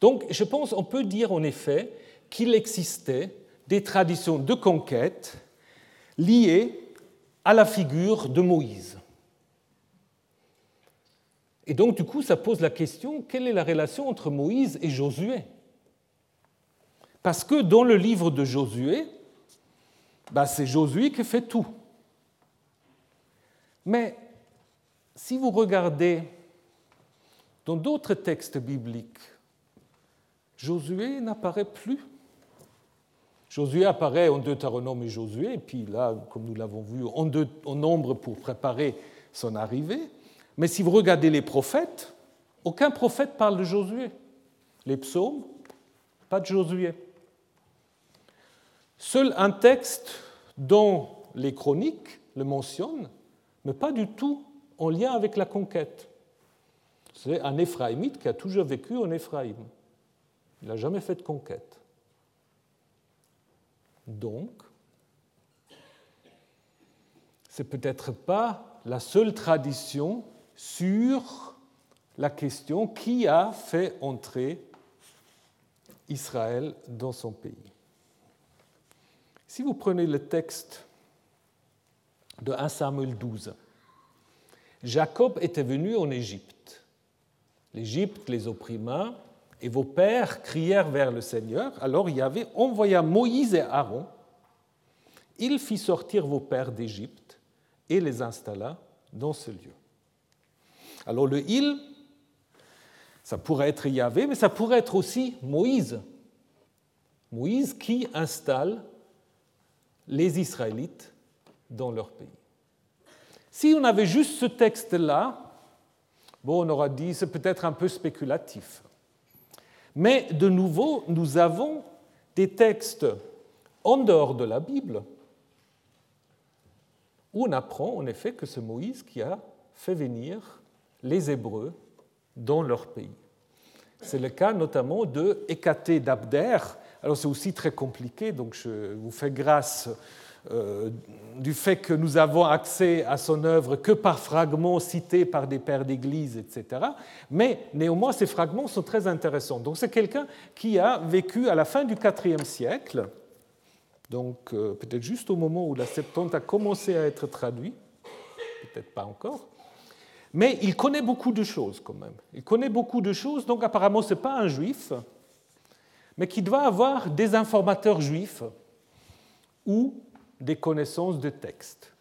Donc je pense qu'on peut dire en effet qu'il existait des traditions de conquête liées à la figure de Moïse. Et donc, du coup, ça pose la question, quelle est la relation entre Moïse et Josué? Parce que dans le livre de Josué, bah, c'est Josué qui fait tout. Mais si vous regardez dans d'autres textes bibliques, Josué n'apparaît plus. Josué apparaît en Deutéronome et Josué, et puis là, comme nous l'avons vu, en nombre pour préparer son arrivée. Mais si vous regardez les prophètes, aucun prophète parle de Josué. Les psaumes, pas de Josué. Seul un texte dont les chroniques le mentionnent, mais pas du tout en lien avec la conquête. C'est un Éphraïmite qui a toujours vécu en Éphraïm. Il n'a jamais fait de conquête. Donc, c'est peut-être pas la seule tradition sur la question qui a fait entrer Israël dans son pays. Si vous prenez le texte de 1 Samuel 12, Jacob était venu en Égypte. L'Égypte les opprimait et vos pères crièrent vers le Seigneur. Alors Yahvé envoya Moïse et Aaron. Il fit sortir vos pères d'Égypte et les installa dans ce lieu. Alors le il, ça pourrait être Yahvé, mais ça pourrait être aussi Moïse. Moïse qui installe les Israélites dans leur pays. Si on avait juste ce texte-là, bon, on aurait dit c'est peut-être un peu spéculatif. Mais de nouveau, nous avons des textes en dehors de la Bible où on apprend en effet que c'est Moïse qui a fait venir les Hébreux dans leur pays. C'est le cas notamment de Hécaté d'Abder. Alors c'est aussi très compliqué, donc je vous fais grâce du fait que nous avons accès à son œuvre que par fragments cités par des pères d'Église, etc. Mais néanmoins, ces fragments sont très intéressants. Donc c'est quelqu'un qui a vécu à la fin du IVe siècle, donc euh, peut-être juste au moment où la Septante a commencé à être traduit, peut-être pas encore. Mais il connaît beaucoup de choses quand même. Il connaît beaucoup de choses, donc apparemment ce n'est pas un juif, mais qui doit avoir des informateurs juifs ou des connaissances de texte.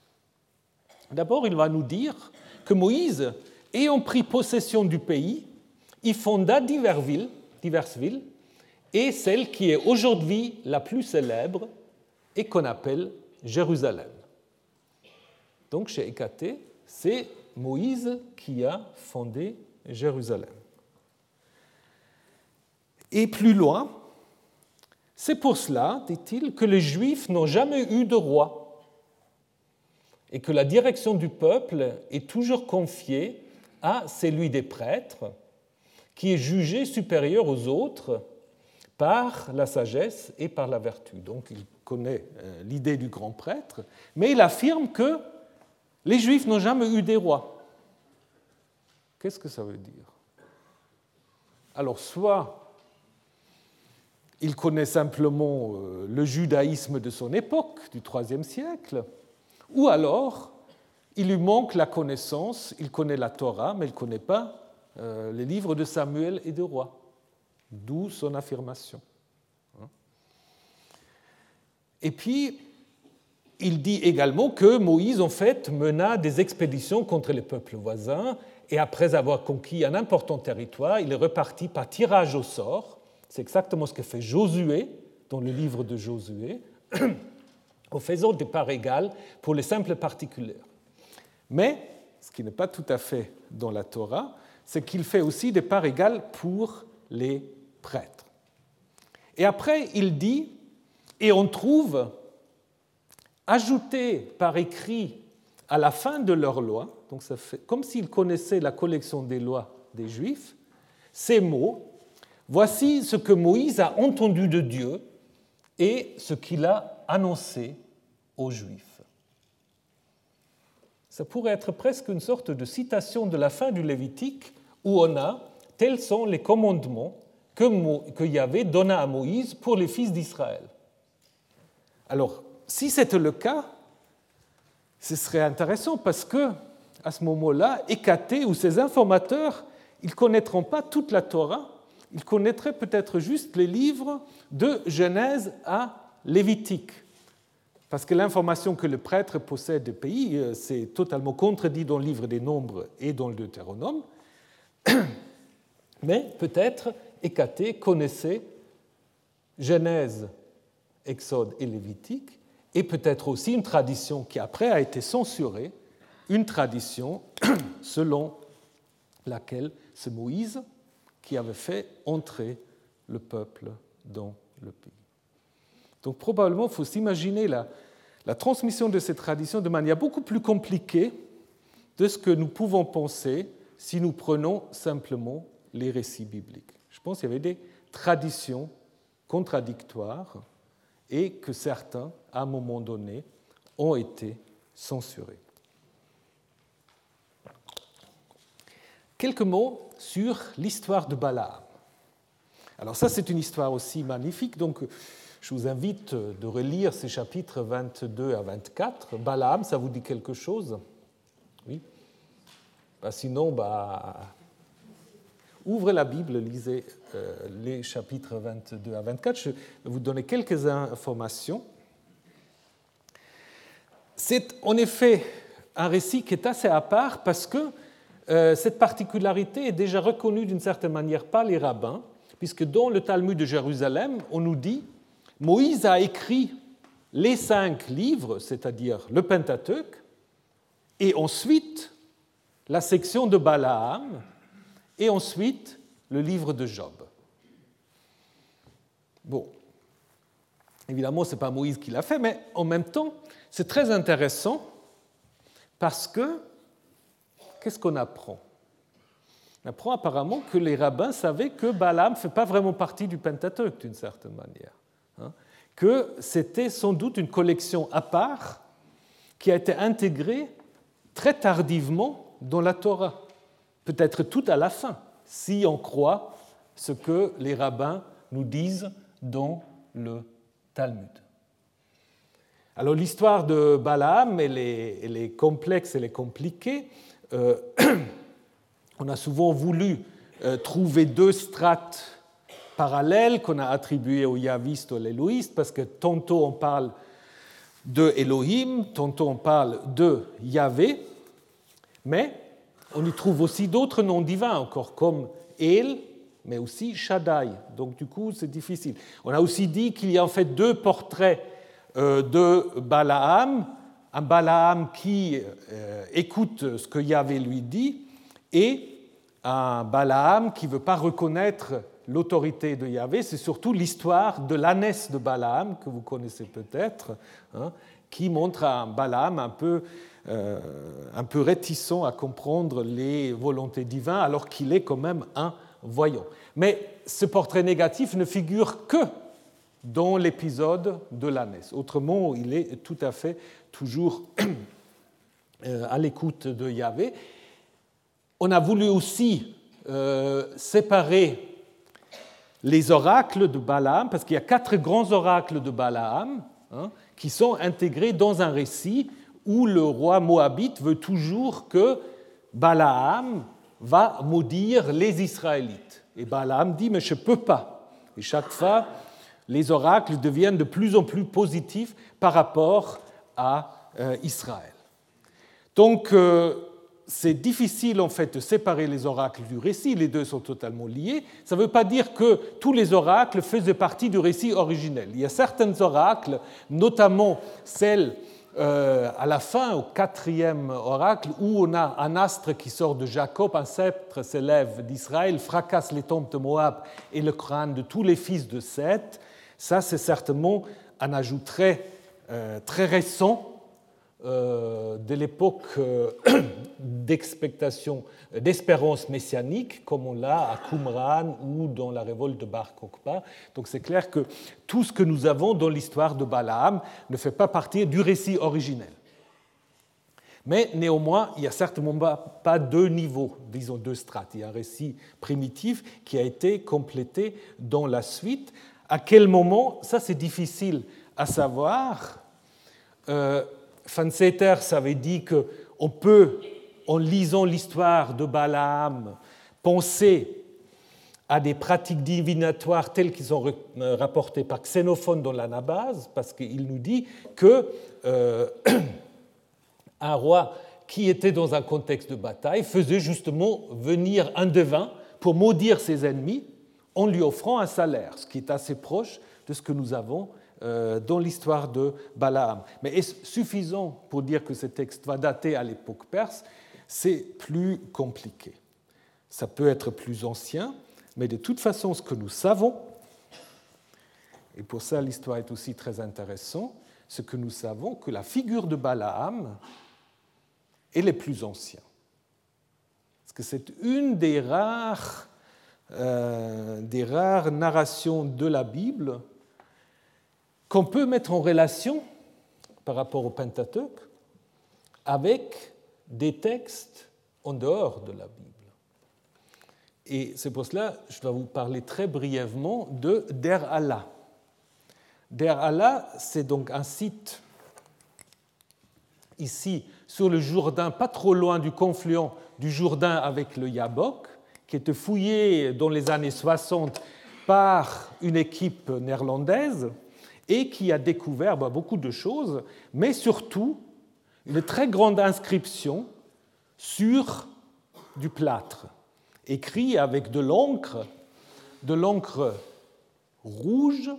D'abord, il va nous dire que Moïse, ayant pris possession du pays, y fonda diverses villes, diverses villes et celle qui est aujourd'hui la plus célèbre et qu'on appelle Jérusalem. Donc chez Écaté, c'est Moïse qui a fondé Jérusalem. Et plus loin, c'est pour cela, dit-il, que les Juifs n'ont jamais eu de roi et que la direction du peuple est toujours confiée à celui des prêtres, qui est jugé supérieur aux autres par la sagesse et par la vertu. Donc il connaît euh, l'idée du grand prêtre, mais il affirme que les Juifs n'ont jamais eu des rois. Qu'est-ce que ça veut dire? Alors, soit il connaît simplement euh, le judaïsme de son époque, du IIIe siècle, ou alors il lui manque la connaissance, il connaît la Torah, mais il ne connaît pas euh, les livres de Samuel et de Roi, d'où son affirmation. Hein. Et puis, il dit également que Moïse, en fait, mena des expéditions contre les peuples voisins, et après avoir conquis un important territoire, il est reparti par tirage au sort. C'est exactement ce que fait Josué dans le livre de Josué, en faisant des parts égales pour les simples particuliers. Mais, ce qui n'est pas tout à fait dans la Torah, c'est qu'il fait aussi des parts égales pour les prêtres. Et après, il dit, et on trouve ajouté par écrit à la fin de leur loi, donc ça fait comme s'ils connaissaient la collection des lois des Juifs, ces mots Voici ce que Moïse a entendu de Dieu et ce qu'il a annoncé aux Juifs. Ça pourrait être presque une sorte de citation de la fin du Lévitique où on a tels sont les commandements que, Yahvé donna à Moïse pour les fils d'Israël. Alors, si c'était le cas, ce serait intéressant parce que à ce moment-là, Écaté ou ses informateurs, ils ne connaîtront pas toute la Torah, ils connaîtraient peut-être juste les livres de Genèse à Lévitique. Parce que l'information que le prêtre possède du pays, euh, c'est totalement contredit dans le livre des Nombres et dans le Deutéronome. Mais peut-être Écaté connaissait Genèse, Exode et Lévitique, et peut-être aussi une tradition qui après a été censurée, une tradition selon laquelle c'est Moïse qui avait fait entrer le peuple dans le pays. Donc probablement, il faut s'imaginer la, transmission de cette tradition de manière beaucoup plus compliquée de ce que nous pouvons penser si nous prenons simplement les récits bibliques. Je pense qu'il y avait des traditions contradictoires et que certains, à un moment donné, ont été censurés. Quelques mots sur l'histoire de Balaam. Alors ça, c'est une histoire aussi magnifique, donc je vous invite de relire ces chapitres 22 à 24. Balaam, ça vous dit quelque chose? Oui bah, Sinon, bah, ouvrez la Bible, lisez euh, les chapitres 22 à 24. Je vais vous donner quelques informations. C'est en effet un récit qui est assez à part parce que cette particularité est déjà reconnue d'une certaine manière par les rabbins, puisque dans le Talmud de Jérusalem, on nous dit Moïse a écrit les cinq livres, c'est-à-dire le Pentateuque, et ensuite la section de Balaam, et ensuite le livre de Job. Bon, évidemment, ce n'est pas Moïse qui l'a fait, mais en même temps, c'est très intéressant parce que, qu'est-ce qu'on apprend? On apprend apparemment que les rabbins savaient que Balaam ne fait pas vraiment partie du Pentateuque d'une certaine manière, hein, que c'était sans doute une collection à part qui a été intégrée très tardivement dans la Torah, peut-être tout à la fin, si on croit ce que les rabbins nous disent dans le Talmud. Alors l'histoire de Balaam, elle est, complexe, elle est compliquée. Euh, on a souvent voulu euh, trouver deux strates parallèles qu'on a attribuées aux yavistes ou aux éloïstes, parce que tantôt on parle de Elohim, tantôt on parle de Yahvé, mais on y trouve aussi d'autres noms divins encore, comme El, mais aussi Shaddai. Donc du coup, c'est difficile. On a aussi dit qu'il y a en fait deux portraits euh, de Balaam, un Balaam qui euh, écoute ce que Yahvé lui dit, et un Balaam qui ne veut pas reconnaître l'autorité de Yahvé. C'est surtout l'histoire de l'ânesse de Balaam, que vous connaissez peut-être, hein, qui montre un Balaam un peu euh, un peu réticent à comprendre les volontés divines alors qu'il est quand même un voyant. Mais ce portrait négatif ne figure que dans l'épisode de l'ânesse. Autrement, il est tout à fait toujours euh, à l'écoute de Yahvé. On a voulu aussi euh, séparer les oracles de Balaam, parce qu'il y a quatre grands oracles de Balaam hein, qui sont intégrés dans un récit où le roi moabite veut toujours que Balaam va maudire les Israélites. Et Balaam dit, mais je ne peux pas. Et chaque fois, les oracles deviennent de plus en plus positifs par rapport à euh, Israël. Donc, euh, c'est difficile en fait de séparer les oracles du récit, les deux sont totalement liés. Ça ne veut pas dire que tous les oracles faisaient partie du récit originel. Il y a certains oracles, notamment celles euh, à la fin, au quatrième oracle, où on a un astre qui sort de Jacob, un sceptre s'élève d'Israël, fracasse les tombes de Moab et le crâne de tous les fils de Seth. Ça, c'est certainement un ajout très, très récent euh, de l'époque euh, d'espérance messianique, comme on l'a à Qumran ou dans la révolte de Bar Kokhba. Donc c'est clair que tout ce que nous avons dans l'histoire de Balaam ne fait pas partie du récit originel. Mais néanmoins, il n'y a certainement pas deux niveaux, disons deux strates. Il y a un récit primitif qui a été complété dans la suite. À quel moment? Ça, c'est difficile à savoir. Euh, avait dit qu'on peut, en lisant l'histoire de Balaam, penser à des pratiques divinatoires telles qu'elles sont rapportées par Xénophone dans l'Anabase, parce qu'il nous dit que euh, un roi qui était dans un contexte de bataille faisait justement venir un devin pour maudire ses ennemis en lui offrant un salaire, ce qui est assez proche de ce que nous avons euh, dans l'histoire de Balaam. Mais est-ce suffisant pour dire que ce texte va dater à l'époque perse? C'est plus compliqué. Ça peut être plus ancien, mais de toute façon, ce que nous savons, et pour ça l'histoire est aussi très intéressante, ce que nous savons, que la figure de Balaam est les plus ancienne. Parce que c'est une des rares, euh, des rares narrations de la Bible qu'on peut mettre en relation par rapport au Pentateuque avec des textes en dehors de la Bible. Et c'est pour cela que je dois vous parler très brièvement de Der Allah. Der Allah, c'est donc un site ici sur le Jourdain, pas trop loin du confluent du Jourdain avec le Yabok, qui était fouillé dans les années 60 par une équipe néerlandaise et qui a découvert bah, beaucoup de choses, mais surtout une très grande inscription sur du plâtre, écrit avec de l'encre, de l'encre rouge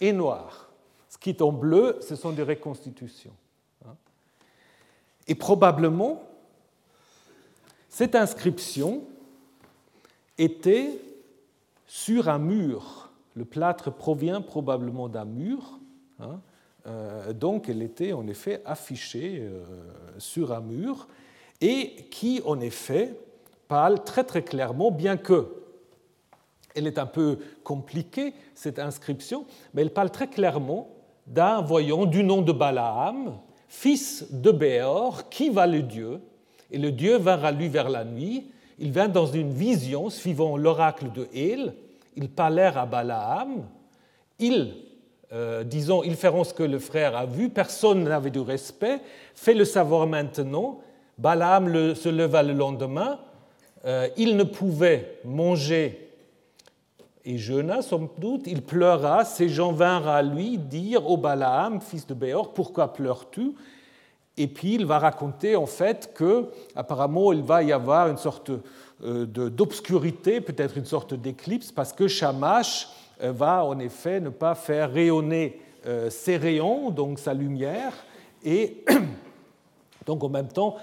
et noire. Ce qui est en bleu, ce sont des reconstitutions. Hein. Et probablement, cette inscription était sur un mur. Le plâtre provient probablement d'un mur. Hein. Euh, donc elle était en effet affichée euh, sur un mur et qui en effet parle très très clairement, bien que elle est un peu compliquée, cette inscription, mais elle parle très clairement d'un voyant du nom de Balaam, fils de Béor, qui va le Dieu, et le Dieu vint à lui vers la nuit. Il vint dans une vision suivant l'oracle de Hél. Ils parlèrent à Balaam. Ils, euh, disons, ils feront ce que le frère a vu. Personne n'avait du respect. Fais le savoir maintenant. Balaam se leva le lendemain. Euh, il ne pouvait manger et jeûna, somme doute, il pleura, ces gens vinrent à lui dire au Balaam, fils de Béor, pourquoi pleures-tu? Et puis il va raconter en fait que, apparemment, il va y avoir une sorte d'obscurité, peut-être une sorte d'éclipse, parce que Shamash euh, va en effet ne pas faire rayonner euh, ses rayons, donc sa lumière, et donc en même temps,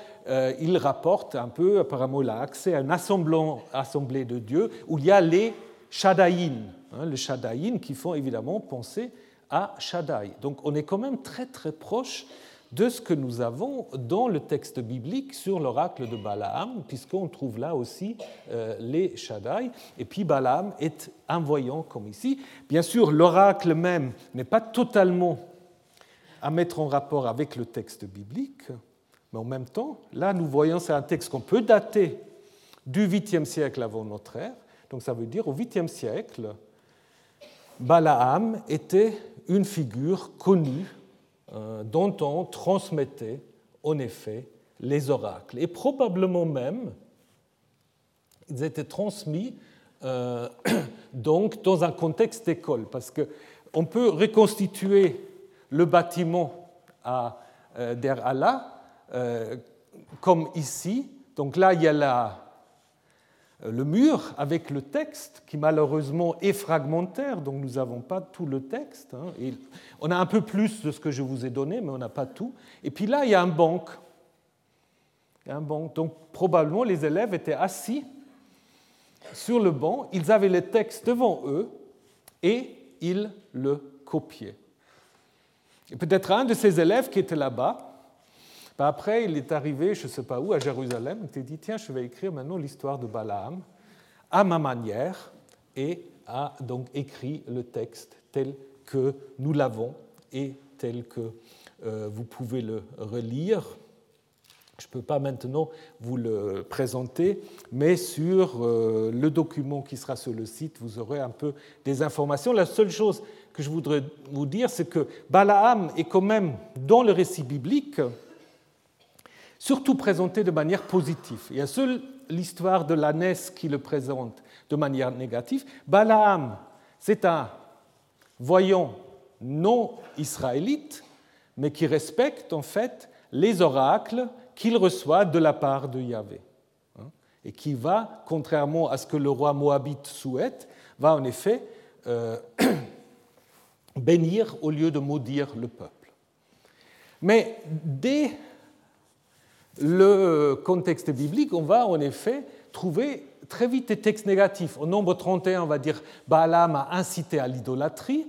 il rapporte un peu, apparemment, il a accès à une assemblée de Dieu où il y a les Shadaïn, hein, le Shadaïn, qui font évidemment penser à Shaddai. Donc on est quand même très très proche de ce que nous avons dans le texte biblique sur l'oracle de Balaam, puisqu'on trouve là aussi euh, les Shaddai. Et puis Balaam est un voyant comme ici. Bien sûr, l'oracle même n'est pas totalement à mettre en rapport avec le texte biblique, mais en même temps, là nous voyons, c'est un texte qu'on peut dater du 8e siècle avant notre ère, donc ça veut dire au 8e siècle, Balaam était une figure connue dont on transmettait en effet les oracles. Et probablement même, ils étaient transmis euh, donc dans un contexte d'école, parce qu'on peut reconstituer le bâtiment à euh, Der Allah comme ici. Donc là, il y a la, euh, le mur avec le texte qui malheureusement est fragmentaire, donc nous n'avons pas tout le texte. Hein, on a un peu plus de ce que je vous ai donné, mais on n'a pas tout. Et puis là, il y a un banc. un banc. Donc probablement les élèves étaient assis sur le banc, ils avaient le texte devant eux et ils le copiaient. Et peut-être un de ces élèves qui était là-bas après, il est arrivé, je ne sais pas où, à Jérusalem, il s'est dit, tiens, je vais écrire maintenant l'histoire de Balaam à ma manière, et a donc écrit le texte tel que nous l'avons et tel que euh, vous pouvez le relire. Je ne peux pas maintenant vous le présenter, mais sur euh, le document qui sera sur le site, vous aurez un peu des informations. La seule chose que je voudrais vous dire, c'est que Balaam est quand même dans le récit biblique, surtout présenté de manière positive. Il y a seule l'histoire de l'ânesse qui le présente de manière négative. Balaam, c'est un voyant non israélite, mais qui respecte en fait les oracles qu'il reçoit de la part de Yahvé. Hein, et qui va, contrairement à ce que le roi moabite souhaite, va en effet euh, bénir au lieu de maudire le peuple. Mais dès le contexte biblique, on va en effet trouver très vite des textes négatifs. Au nombre 31, on va dire Balaam a incité à l'idolâtrie,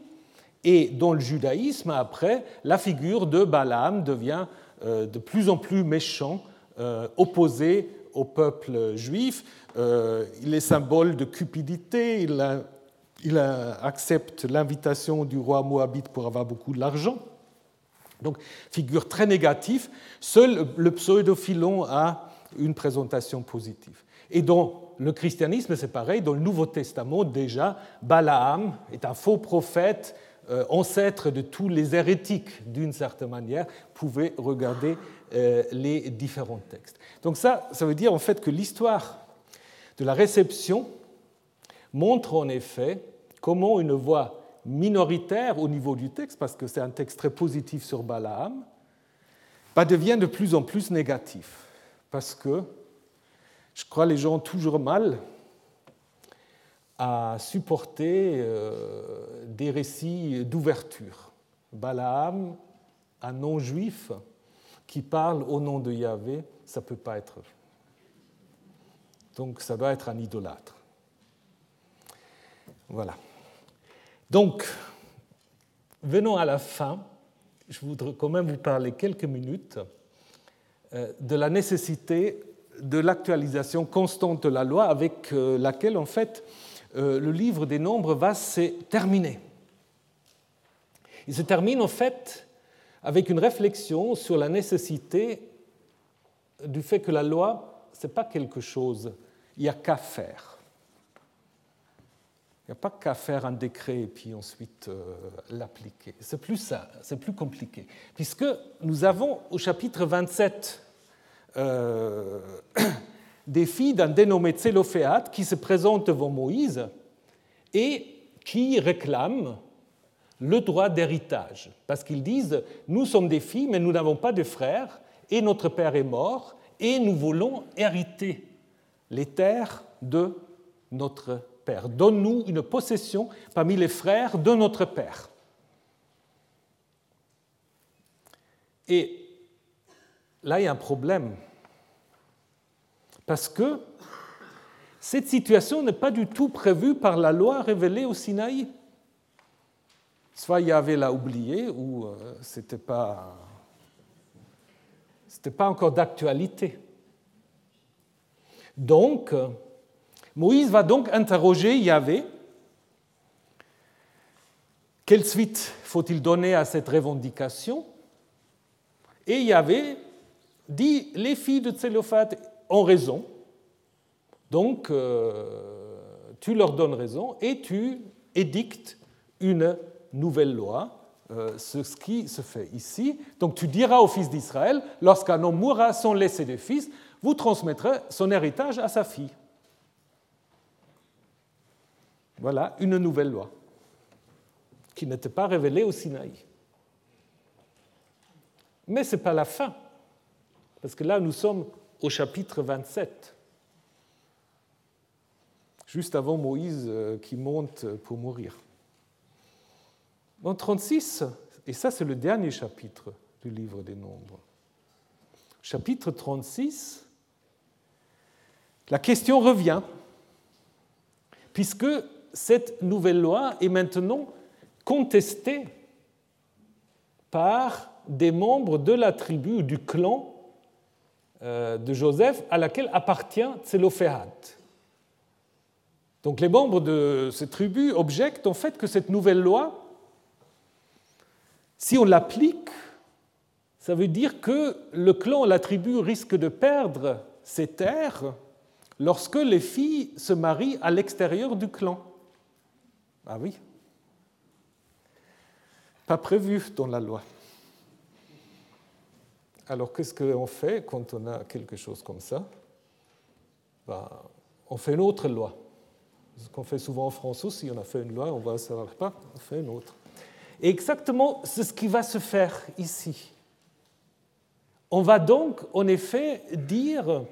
et dans le judaïsme, après, la figure de Balaam devient euh, de plus en plus méchant, euh, opposé au peuple juif. Euh, il est symbole de cupidité, il accepte l'invitation du roi moabite pour avoir beaucoup d'argent. Donc, figure très négative. Seul le pseudo-philon a une présentation positive. Et dans le christianisme, c'est pareil. Dans le Nouveau Testament, déjà, Balaam est un faux prophète, euh, ancêtre de tous les hérétiques, d'une certaine manière. pouvait regarder euh, les différents textes. Donc, ça, ça veut dire en fait que l'histoire de la réception montre en effet comment une voix minoritaire au niveau du texte, parce que c'est un texte très positif sur Balaam, bah, devient de plus en plus négatif. Parce que je crois les gens ont toujours mal à supporter euh, des récits d'ouverture. Balaam, un non-juif qui parle au nom de Yahvé, ça ne peut pas être. Donc ça doit être un idolâtre. Voilà. Donc, venons à la fin. Je voudrais quand même vous parler quelques minutes euh, de la nécessité de l'actualisation constante de la loi avec euh, laquelle, en fait, euh, le livre des nombres va se terminer. Il se termine, en fait, avec une réflexion sur la nécessité du fait que la loi, ce n'est pas quelque chose, il n'y a qu'à faire. Il n'y a pas qu'à faire un décret et puis ensuite euh, l'appliquer. C'est plus ça, c'est plus compliqué. Puisque nous avons au chapitre 27 euh, des filles d'un dénommé Tsélophéate qui se présentent devant Moïse et qui réclament le droit d'héritage. Parce qu'ils disent, nous sommes des filles, mais nous n'avons pas de frères, et notre père est mort, et nous voulons hériter les terres de notre père. Donne-nous une possession parmi les frères de notre père. Et là, il y a un problème. Parce que cette situation n'est pas du tout prévue par la loi révélée au Sinaï. Soit Yahvé l'a oublié, ou euh, ce n'était pas, pas encore d'actualité. Donc, Moïse va donc interroger Yahvé. Quelle suite faut-il donner à cette revendication? Et Yahvé dit les filles de Tsélophate ont raison, donc euh, tu leur donnes raison et tu édictes une nouvelle loi, euh, ce qui se fait ici. Donc tu diras aux fils d'Israël, lorsqu'un homme mourra sans laisser de fils, vous transmettrez son héritage à sa fille. Voilà une nouvelle loi qui n'était pas révélée au Sinaï. Mais ce n'est pas la fin, parce que là nous sommes au chapitre 27, juste avant Moïse euh, qui monte pour mourir. En 36, et ça c'est le dernier chapitre du livre des Nombres, chapitre 36, la question revient, puisque cette nouvelle loi est maintenant contestée par des membres de la tribu ou du clan euh, de Joseph à laquelle appartient Tselophéhat. Donc les membres de cette tribu objectent en fait que cette nouvelle loi, si on l'applique, ça veut dire que le clan, la tribu risque de perdre ses terres lorsque les filles se marient à l'extérieur du clan. Ah oui. Pas prévu dans la loi. Alors qu'est-ce qu'on fait quand on a quelque chose comme ça? Ben, On fait une autre loi. Ce qu'on fait souvent en France aussi, on a fait une loi, on va savoir pas, on fait une autre. Et exactement, c'est ce qui va se faire ici. On va donc, en effet, dire,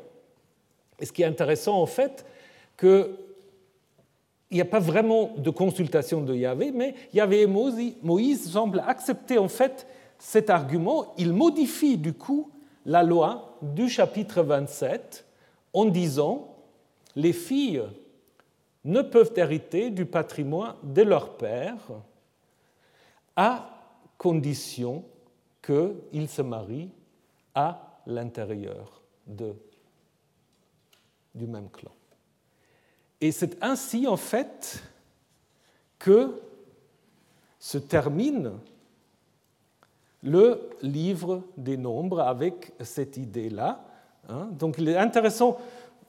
et ce qui est intéressant en fait, que il n'y a pas vraiment de consultation de Yahvé, mais Yahvé et Moïse semblent accepter en fait cet argument. Il modifie du coup la loi du chapitre 27 en disant les filles ne peuvent hériter du patrimoine de leur père à condition qu'ils se marient à l'intérieur du même clan. Et c'est ainsi, en fait, que se termine le livre des nombres avec cette idée-là. Hein. Donc il est intéressant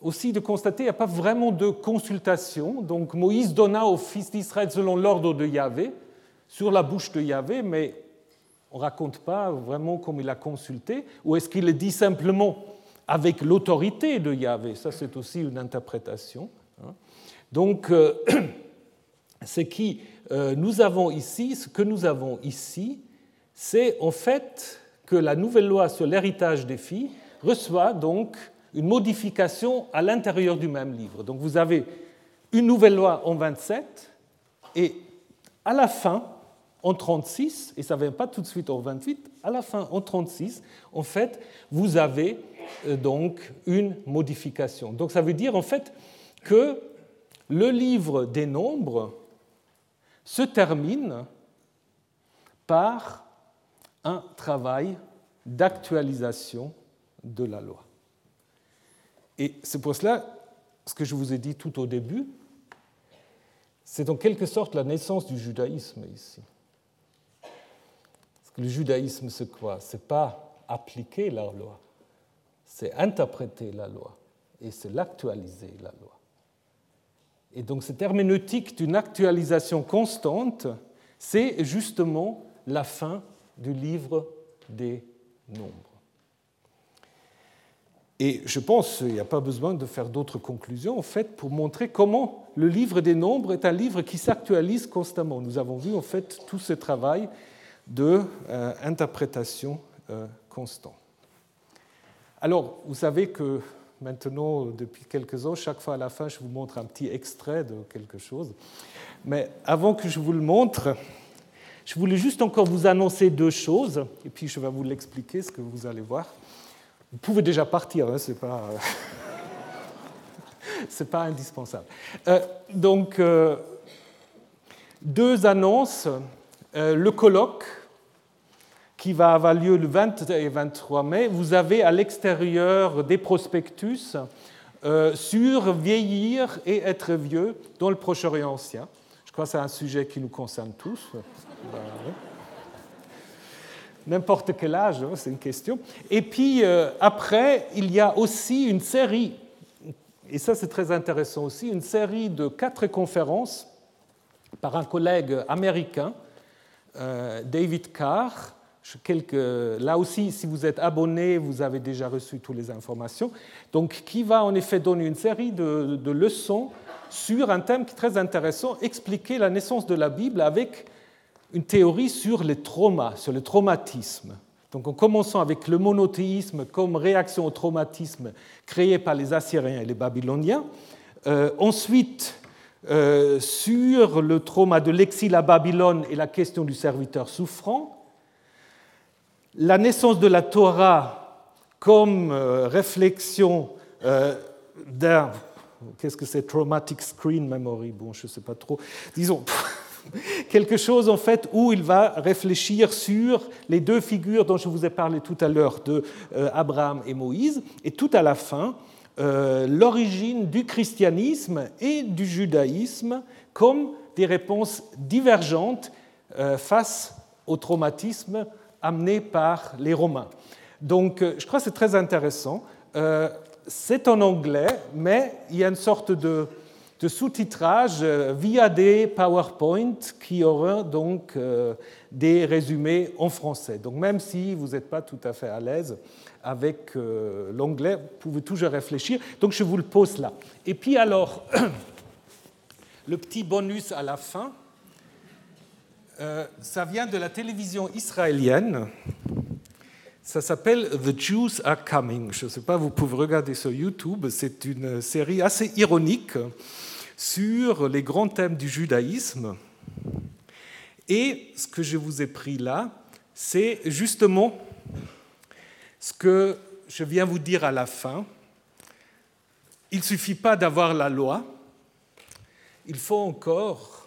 aussi de constater qu'il n'y a pas vraiment de consultation. Donc Moïse donna aux fils d'Israël selon l'ordre de Yahvé, sur la bouche de Yahvé, mais on ne raconte pas vraiment comment il a consulté, ou est-ce qu'il le dit simplement avec l'autorité de Yahvé? Ça, c'est aussi une interprétation. Hein. Donc, euh, ce, qui, euh, nous avons ici, ce que nous avons ici, c'est en fait que la nouvelle loi sur l'héritage des filles reçoit donc une modification à l'intérieur du même livre. Donc vous avez une nouvelle loi en 27 et à la fin, en 36, et ça ne vient pas tout de suite en 28, à la fin en 36, en fait, vous avez euh, donc une modification. Donc ça veut dire en fait que le livre des nombres se termine par un travail d'actualisation de la loi. Et c'est pour cela, ce que je vous ai dit tout au début, c'est en quelque sorte la naissance du judaïsme ici. Le judaïsme, c'est quoi? C'est pas appliquer la loi, c'est interpréter la loi et c'est l'actualiser la loi. Et donc cette herméneutique d'une actualisation constante, c'est justement la fin du livre des nombres. Et je pense qu'il n'y a pas besoin de faire d'autres conclusions, en fait, pour montrer comment le livre des nombres est un livre qui s'actualise constamment. Nous avons vu, en fait, tout ce travail d'interprétation euh, euh, constant. Alors, vous savez que maintenant, depuis quelques ans, chaque fois à la fin, je vous montre un petit extrait de quelque chose. Mais avant que je vous le montre, je voulais juste encore vous annoncer deux choses, et puis je vais vous l'expliquer, ce que vous allez voir. Vous pouvez déjà partir, hein, ce n'est pas, pas indispensable. Euh, donc, euh, deux annonces. Euh, le colloque qui va avoir lieu le 20 et 23 mai, vous avez à l'extérieur des prospectus sur vieillir et être vieux dans le Proche-Orient ancien. Je crois que c'est un sujet qui nous concerne tous. N'importe quel âge, hein, c'est une question. Et puis euh, après, il y a aussi une série, et ça c'est très intéressant aussi, une série de quatre conférences par un collègue américain, euh, David Carr. Là aussi, si vous êtes abonné, vous avez déjà reçu toutes les informations. Donc, qui va en effet donner une série de, leçons sur un thème qui est très intéressant, expliquer la naissance de la Bible avec une théorie sur les traumas, sur le traumatisme. Donc en commençant avec le monothéisme comme réaction au traumatisme créé par les Assyriens et les Babyloniens, euh, ensuite euh, sur le trauma de l'exil à Babylone et la question du serviteur souffrant, la naissance de la Torah comme euh, réflexion d'un, qu'est-ce que c'est, traumatic screen memory, bon je ne sais pas trop, disons, quelque chose en fait où il va réfléchir sur les deux figures dont je vous ai parlé tout à l'heure de euh, Abraham et Moïse, et tout à la fin, euh, l'origine du christianisme et du judaïsme comme des réponses divergentes euh, face au traumatisme amené par les Romains. Donc je crois que c'est très intéressant. c'est en anglais, mais il y a une sorte de de sous-titrage euh, via des PowerPoint qui auront donc euh, des résumés en français. Donc même si vous n'êtes pas tout à fait à l'aise avec euh, l'anglais, vous pouvez toujours réfléchir. Donc je vous le pose là. Et puis alors, le petit bonus à la fin, ça vient de la télévision israélienne. Ça s'appelle The Jews Are Coming. Je ne sais pas, vous pouvez regarder sur YouTube. C'est une série assez ironique sur les grands thèmes du judaïsme. Et ce que je vous ai pris là, c'est justement ce que je viens vous dire à la fin. Il ne suffit pas d'avoir la loi, il faut encore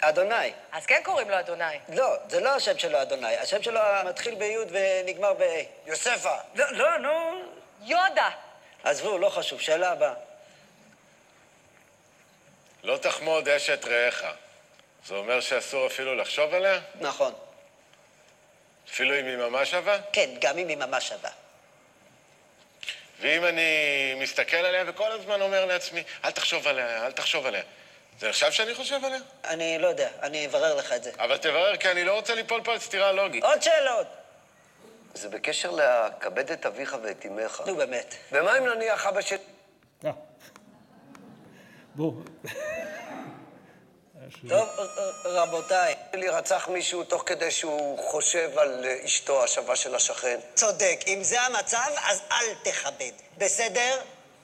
אדוני.
אז כן קוראים לו אדוני.
לא, זה לא השם שלו אדוני. השם שלו מתחיל בי' ונגמר ב-A. יוספה. לא, לא, נו.
יודה.
עזבו, לא חשוב. שאלה הבאה.
לא תחמוד אשת רעך. זה אומר שאסור אפילו לחשוב עליה?
נכון.
אפילו אם היא ממש שווה?
כן, גם אם היא ממש שווה.
ואם אני מסתכל עליה וכל הזמן אומר לעצמי, אל תחשוב עליה, אל תחשוב עליה. זה נחשב שאני חושב עליה?
אני לא יודע, אני אברר לך את זה.
אבל תברר, כי אני לא רוצה ליפול פה על סתירה לוגית.
עוד שאלות?
זה בקשר לכבד את אביך ואת אמך.
נו באמת.
ומה אם נניח אבא של...
Ah. Bon,
טוב, רבותיי,
לי רצח מישהו תוך כדי שהוא חושב על אה, אשתו השווה של השכן.
צודק. אם זה המצב, אז אל תכבד. בסדר?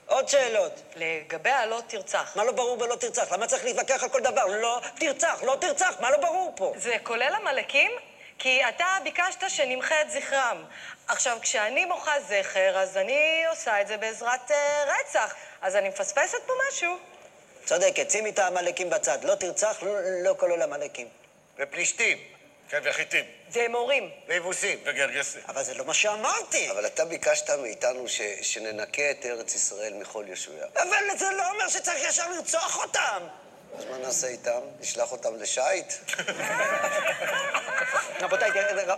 עוד שאלות.
לגבי הלא תרצח.
מה לא ברור בלא תרצח? למה צריך להתווכח על כל דבר? לא תרצח, לא תרצח, מה לא ברור פה?
זה כולל עמלקים? כי אתה ביקשת שנמחה את זכרם. עכשיו, כשאני מוחה זכר, אז אני עושה את זה בעזרת אה, רצח. אז אני מפספסת פה משהו.
צודקת, שימי את העמלקים בצד. לא תרצח, לא, לא כולל עמלקים.
ופלישתים. כן, וחיטים.
זה מורים.
ויבוסים. וגרגסים.
אבל זה לא מה שאמרתי.
אבל אתה ביקשת מאיתנו ש... שננקה את ארץ ישראל מכל ישויה.
אבל זה לא אומר שצריך ישר לרצוח אותם.
אז מה נעשה איתם? נשלח אותם לשייט?
רבותיי,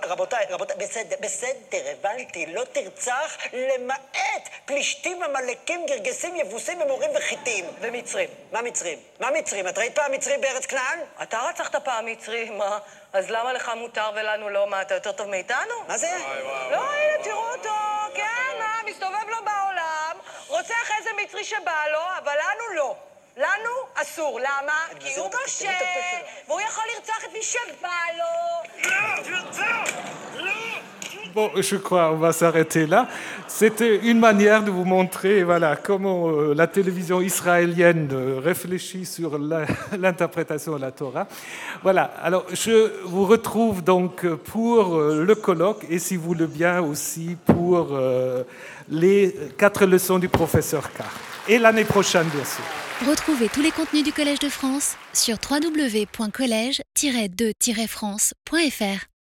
רבותיי, רבותיי, בסדר, בסדר, הבנתי. לא תרצח למעט פלישתים, עמלקים, גרגסים, יבוסים, ומורים וחיטים.
ומצרים.
מה מצרים? מה מצרים? את ראית פעם מצרים בארץ כנען?
אתה רצחת פעם מצרי, מה? אז למה לך מותר ולנו לא? מה, אתה יותר טוב מאיתנו?
מה זה?
לא, הנה, תראו אותו, כן, מה, מסתובב לו בעולם, רוצח איזה מצרי שבא לו, אבל לנו לא. לנו אסור, למה? כי
וזה
הוא
לא-
משה,
תראי את הפה שלו.
והוא יכול לרצוח את מי שבא לו.
Bon, je crois on va s'arrêter là. C'était une manière de vous montrer voilà, comment euh, la télévision israélienne euh, réfléchit sur la- l'interprétation de la Torah. Voilà, alors je vous retrouve donc pour euh, le colloque et si vous le bien aussi pour euh, les quatre leçons du professeur Carr. Et l'année prochaine, bien sûr.
Retrouvez tous les contenus du Collège de France sur www.colège-2-france.fr.